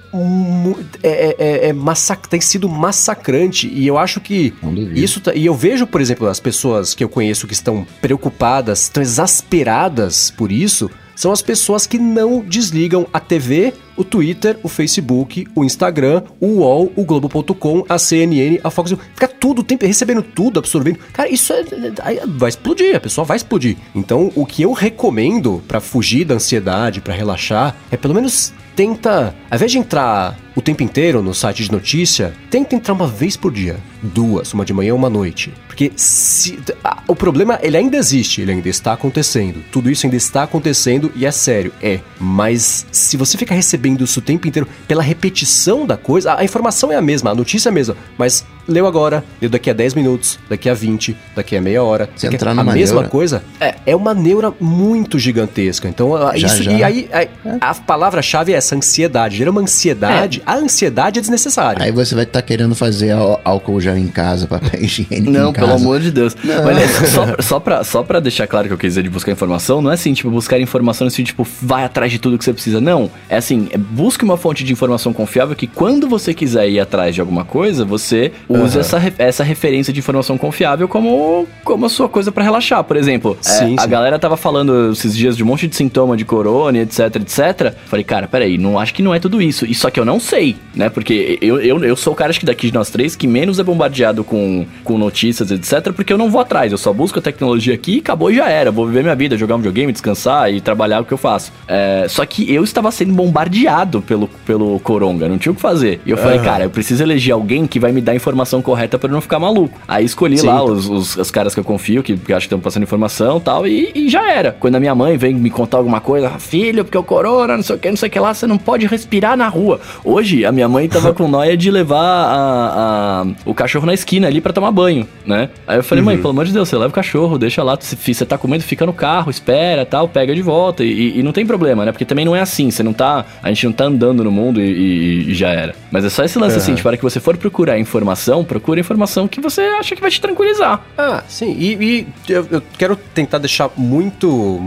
é, é, é massac tem sido massacrante e eu acho que isso tá, e eu vejo, por exemplo, as pessoas que eu conheço que estão preocupadas, estão exasperadas por isso, são as pessoas que não desligam a TV, o Twitter, o Facebook, o Instagram, o UOL, o Globo.com, a CNN, a Fox. Fica tudo, tempo, recebendo tudo, absorvendo. Cara, isso é, é, vai explodir, a pessoa vai explodir. Então, o que eu recomendo para fugir da ansiedade, para relaxar, é pelo menos tenta, ao invés de entrar tempo inteiro no site de notícia, tenta entrar uma vez por dia, duas, uma de manhã e uma noite. Porque se, a, o problema, ele ainda existe, ele ainda está acontecendo. Tudo isso ainda está acontecendo e é sério, é. Mas se você ficar recebendo isso o tempo inteiro pela repetição da coisa, a, a informação é a mesma, a notícia é a mesma, mas leu agora, leu daqui a 10 minutos, daqui a 20, daqui a meia hora. Você entrar a mesma neura. coisa é, é uma neura muito gigantesca. Então, já, isso. Já. E aí, a, é. a palavra-chave é essa ansiedade. Gera uma ansiedade. É. A ansiedade é desnecessária. Aí você vai estar tá querendo fazer álcool gel em casa, papel higiênico. Não, pelo amor de Deus. Não. Mas, só, só, pra, só pra deixar claro que eu quis dizer de buscar informação, não é assim, tipo, buscar informação assim, tipo, vai atrás de tudo que você precisa. Não. É assim, é, busque uma fonte de informação confiável que quando você quiser ir atrás de alguma coisa, você use uhum. essa, essa referência de informação confiável como, como a sua coisa para relaxar. Por exemplo, sim, é, sim. a galera tava falando esses dias de um monte de sintoma de corona, etc, etc. Falei, cara, peraí, não acho que não é tudo isso. Só que eu não sei, né? Porque eu, eu, eu sou o cara, acho que daqui de nós três, que menos é bombardeado com, com notícias, etc, porque eu não vou atrás. Eu só busco a tecnologia aqui e acabou e já era. Vou viver minha vida, jogar um videogame, descansar e trabalhar o que eu faço. É, só que eu estava sendo bombardeado pelo, pelo Coronga, não tinha o que fazer. E eu falei, cara, eu preciso eleger alguém que vai me dar a informação correta para eu não ficar maluco. Aí escolhi Sim. lá os, os, os, caras que eu confio, que, que acho que estão passando informação tal, e, e já era. Quando a minha mãe vem me contar alguma coisa, filho, porque o corona, não sei o que, não sei o que lá, você não pode respirar na rua. Hoje, a minha mãe tava com noia de levar a, a, o cachorro na esquina ali para tomar banho, né? Aí eu falei, uhum. mãe, pelo amor de Deus, você leva o cachorro, deixa lá, se você tá com medo, fica no carro, espera tal, pega de volta. E, e, não tem problema, né? Porque também não é assim, você não tá. A gente não tá andando no mundo e, e já era. Mas é só esse lance uhum. assim, para que você for procurar informação, procura informação que você acha que vai te tranquilizar. Ah, sim. E, e eu, eu, quero tentar deixar muito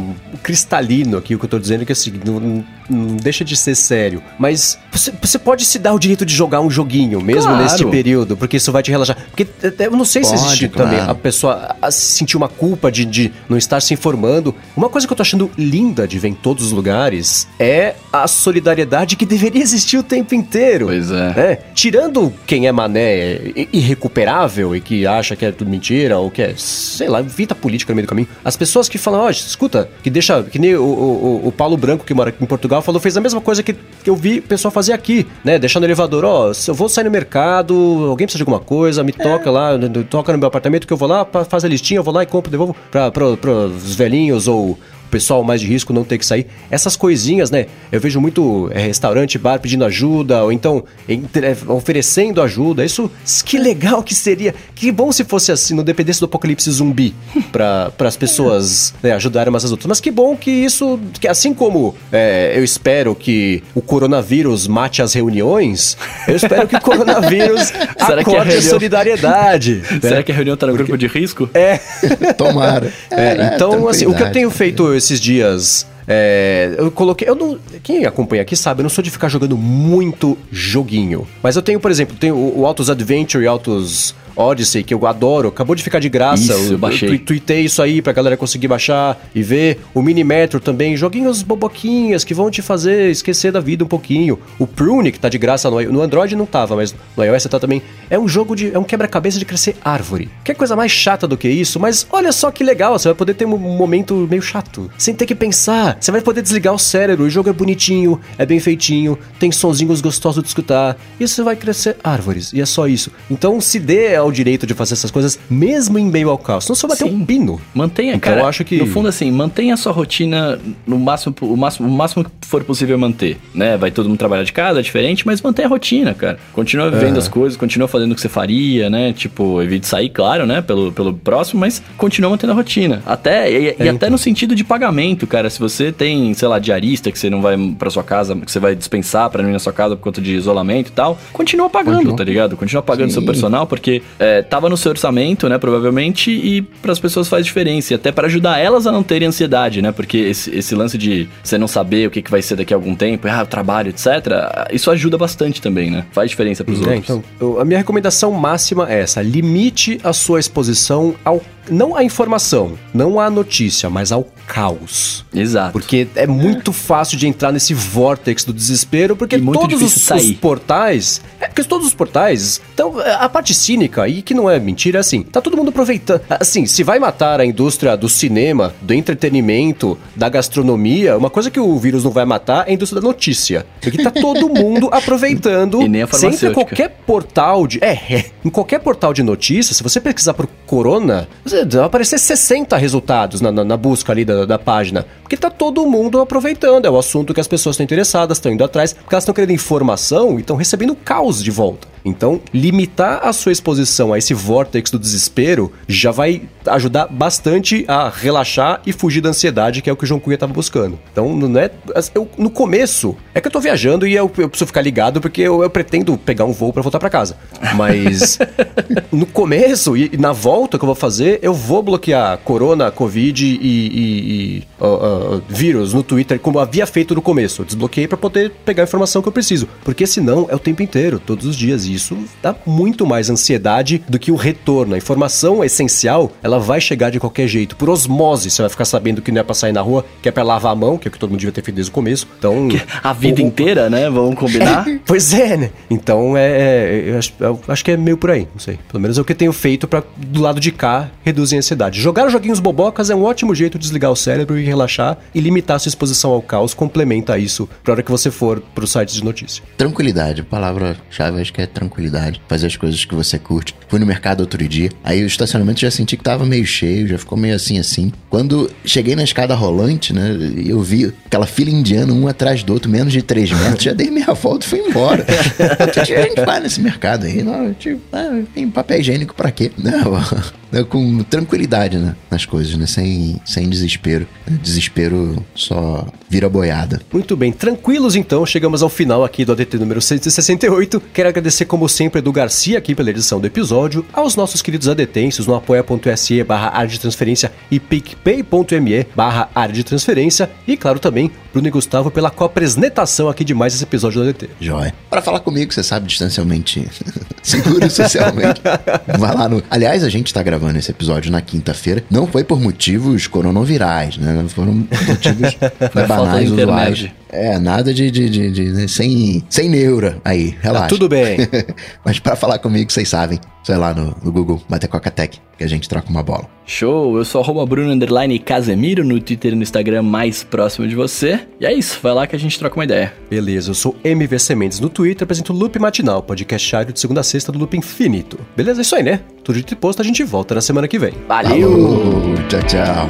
cristalino aqui o que eu tô dizendo, que assim, não, não deixa de ser sério. Mas você, você pode se dar o direito de jogar um joguinho, mesmo claro. neste período, porque isso vai te relaxar. Porque eu não sei pode, se existe claro. também a pessoa sentir uma culpa de, de não estar se informando. Uma coisa que eu tô achando linda de ver em todos os lugares é a solidariedade que deveria existir o tempo inteiro. Pois é. Né? Tirando quem é mané irrecuperável e que acha que é tudo mentira ou que é, sei lá, vida política no meio do caminho. As pessoas que falam, ó, oh, escuta, que deixa, que nem o, o, o Paulo Branco que mora aqui em Portugal falou, fez a mesma coisa que, que eu vi o pessoal fazer aqui, né? Deixar no elevador, ó, oh, eu vou sair no mercado, alguém precisa de alguma coisa, me toca é. lá, toca no meu apartamento que eu vou lá, faz a listinha, eu vou lá e compro, devolvo pra, pros velhinhos ou pessoal mais de risco não ter que sair. Essas coisinhas, né? Eu vejo muito é, restaurante, bar pedindo ajuda, ou então entre, é, oferecendo ajuda. Isso, que legal que seria. Que bom se fosse assim, não dependesse do apocalipse zumbi para as pessoas né, ajudarem umas às outras. Mas que bom que isso, que assim como é, eu espero que o coronavírus mate as reuniões, eu espero que o coronavírus Será acorde que a, reunião... a solidariedade. Será né? que a reunião tá no Porque... grupo de risco? É. Tomara. É, então, assim, o que eu tenho feito esses dias é, eu coloquei. Eu não, quem acompanha aqui sabe, eu não sou de ficar jogando muito joguinho. Mas eu tenho, por exemplo, tenho o, Autos Adventure e Autos Odyssey, que eu adoro, acabou de ficar de graça. Isso, eu, baixei. Eu tuitei isso aí pra galera conseguir baixar e ver. O Mini Metro também, joguinhos boboquinhas que vão te fazer esquecer da vida um pouquinho. O Prune, que tá de graça no, no Android não tava, mas no iOS tá também. É um jogo de. É um quebra-cabeça de crescer árvore. Que coisa mais chata do que isso, mas olha só que legal, você vai poder ter um momento meio chato, sem ter que pensar. Você vai poder desligar o cérebro, o jogo é bonitinho, é bem feitinho, tem sonzinhos gostosos de escutar, e você vai crescer árvores, e é só isso. Então se dê ao o direito de fazer essas coisas, mesmo em meio ao caos. Não só bater Sim. um pino. Mantenha, então, cara. Eu acho que. No fundo, assim, mantenha a sua rotina no máximo, o máximo, o máximo que for possível manter. Né? Vai todo mundo trabalhar de casa, é diferente, mas mantenha a rotina, cara. Continua vivendo é. as coisas, continua fazendo o que você faria, né? Tipo, evite sair, claro, né? Pelo, pelo próximo, mas continua mantendo a rotina. Até, e, é, e então. até no sentido de pagamento, cara. Se você tem, sei lá, diarista que você não vai pra sua casa, que você vai dispensar pra não ir na sua casa por conta de isolamento e tal, continua pagando, continua. tá ligado? Continua pagando Sim. seu personal, porque é, tava no seu orçamento, né, provavelmente, e para as pessoas faz diferença. E até para ajudar elas a não terem ansiedade, né? Porque esse, esse lance de você não saber o que, que vai ser daqui a algum tempo, ah, trabalho, etc., isso ajuda bastante também, né? Faz diferença para os é, outros. Então, a minha recomendação máxima é essa: limite a sua exposição ao não à informação, não à notícia, mas ao caos. Exato. Porque é muito fácil de entrar nesse vórtex do desespero, porque todos os, os, portais. É, porque todos os portais. Então, a parte cínica, e que não é mentira, é assim, tá todo mundo aproveitando. Assim, se vai matar a indústria do cinema, do entretenimento, da gastronomia, uma coisa que o vírus não vai matar é a indústria da notícia. Porque tá todo mundo aproveitando. e nem a farmacêutica. Sempre qualquer portal de. É, é, em qualquer portal de notícias, se você pesquisar por corona, vai aparecer 60 resultados na, na, na busca ali da, da, página. Porque tá todo mundo aproveitando. É o assunto que as pessoas estão interessadas, estão indo atrás, porque elas estão querendo informação e estão recebendo caos de volta. Então, limitar a sua exposição a esse vórtex do desespero já vai ajudar bastante a relaxar e fugir da ansiedade, que é o que o João Cunha estava buscando. Então, não é. Eu, no começo, é que eu tô viajando e eu, eu preciso ficar ligado porque eu, eu pretendo pegar um voo para voltar para casa. Mas no começo e na volta que eu vou fazer, eu vou bloquear Corona, Covid e, e, e uh, uh, vírus no Twitter, como havia feito no começo. Eu desbloqueei para poder pegar a informação que eu preciso. Porque senão é o tempo inteiro, todos os dias. E isso dá muito mais ansiedade do que o retorno. A informação essencial, ela vai chegar de qualquer jeito. Por osmose, você vai ficar sabendo que não é pra sair na rua, que é pra lavar a mão, que é o que todo mundo devia ter feito desde o começo. Então. A vida o, inteira, né? Vamos combinar? pois é, né? Então é. é eu acho, eu acho, que é meio por aí, não sei. Pelo menos é o que eu tenho feito para do lado de cá reduzir a ansiedade. Jogar joguinhos bobocas é um ótimo jeito de desligar o cérebro e relaxar e limitar sua exposição ao caos. Complementa isso pra hora que você for pro site de notícia. Tranquilidade. Palavra-chave acho que é tranquilidade. Fazer as coisas que você curte. Fui no mercado outro dia. Aí o estacionamento já senti que tava meio cheio, já ficou meio assim assim. Quando cheguei na escada rolante, né? Eu vi aquela fila indiana, um atrás do outro, menos de 3 metros. já dei meia volta e fui embora. a gente vai nesse mercado aí, não, tipo, ah, tem papel higiênico pra quê? Não, né, com tranquilidade né, nas coisas, né, sem, sem desespero. Desespero só vira boiada. Muito bem, tranquilos então, chegamos ao final aqui do ADT número 168. Quero agradecer como sempre Edu Garcia aqui pela edição do episódio, aos nossos queridos adetensos no apoia.se barra área de transferência e picpay.me barra área de transferência e claro também Bruno e Gustavo pela coapresentação aqui de mais esse episódio do ADT. Joia. Para falar comigo, você sabe, distancialmente, seguro socialmente, vai lá no... Aliás, a gente tá gravando gravando esse episódio na quinta-feira. Não foi por motivos coronavirais, né? Foram motivos banais, usuais. É, nada de, de, de, de, né? sem, sem neura aí, relaxa. Tá tudo bem. Mas para falar comigo, vocês sabem, sei lá no, no Google, bater Coca Tech, que a gente troca uma bola. Show, eu sou arroba Bruno Underline Casemiro no Twitter e no Instagram mais próximo de você. E é isso, vai lá que a gente troca uma ideia. Beleza, eu sou MVC Mendes no Twitter, apresento o Loop Matinal, podcast diário de segunda a sexta do Loop Infinito. Beleza, é isso aí, né? Tudo de posto, a gente volta na semana que vem. Valeu! Falou, tchau, tchau.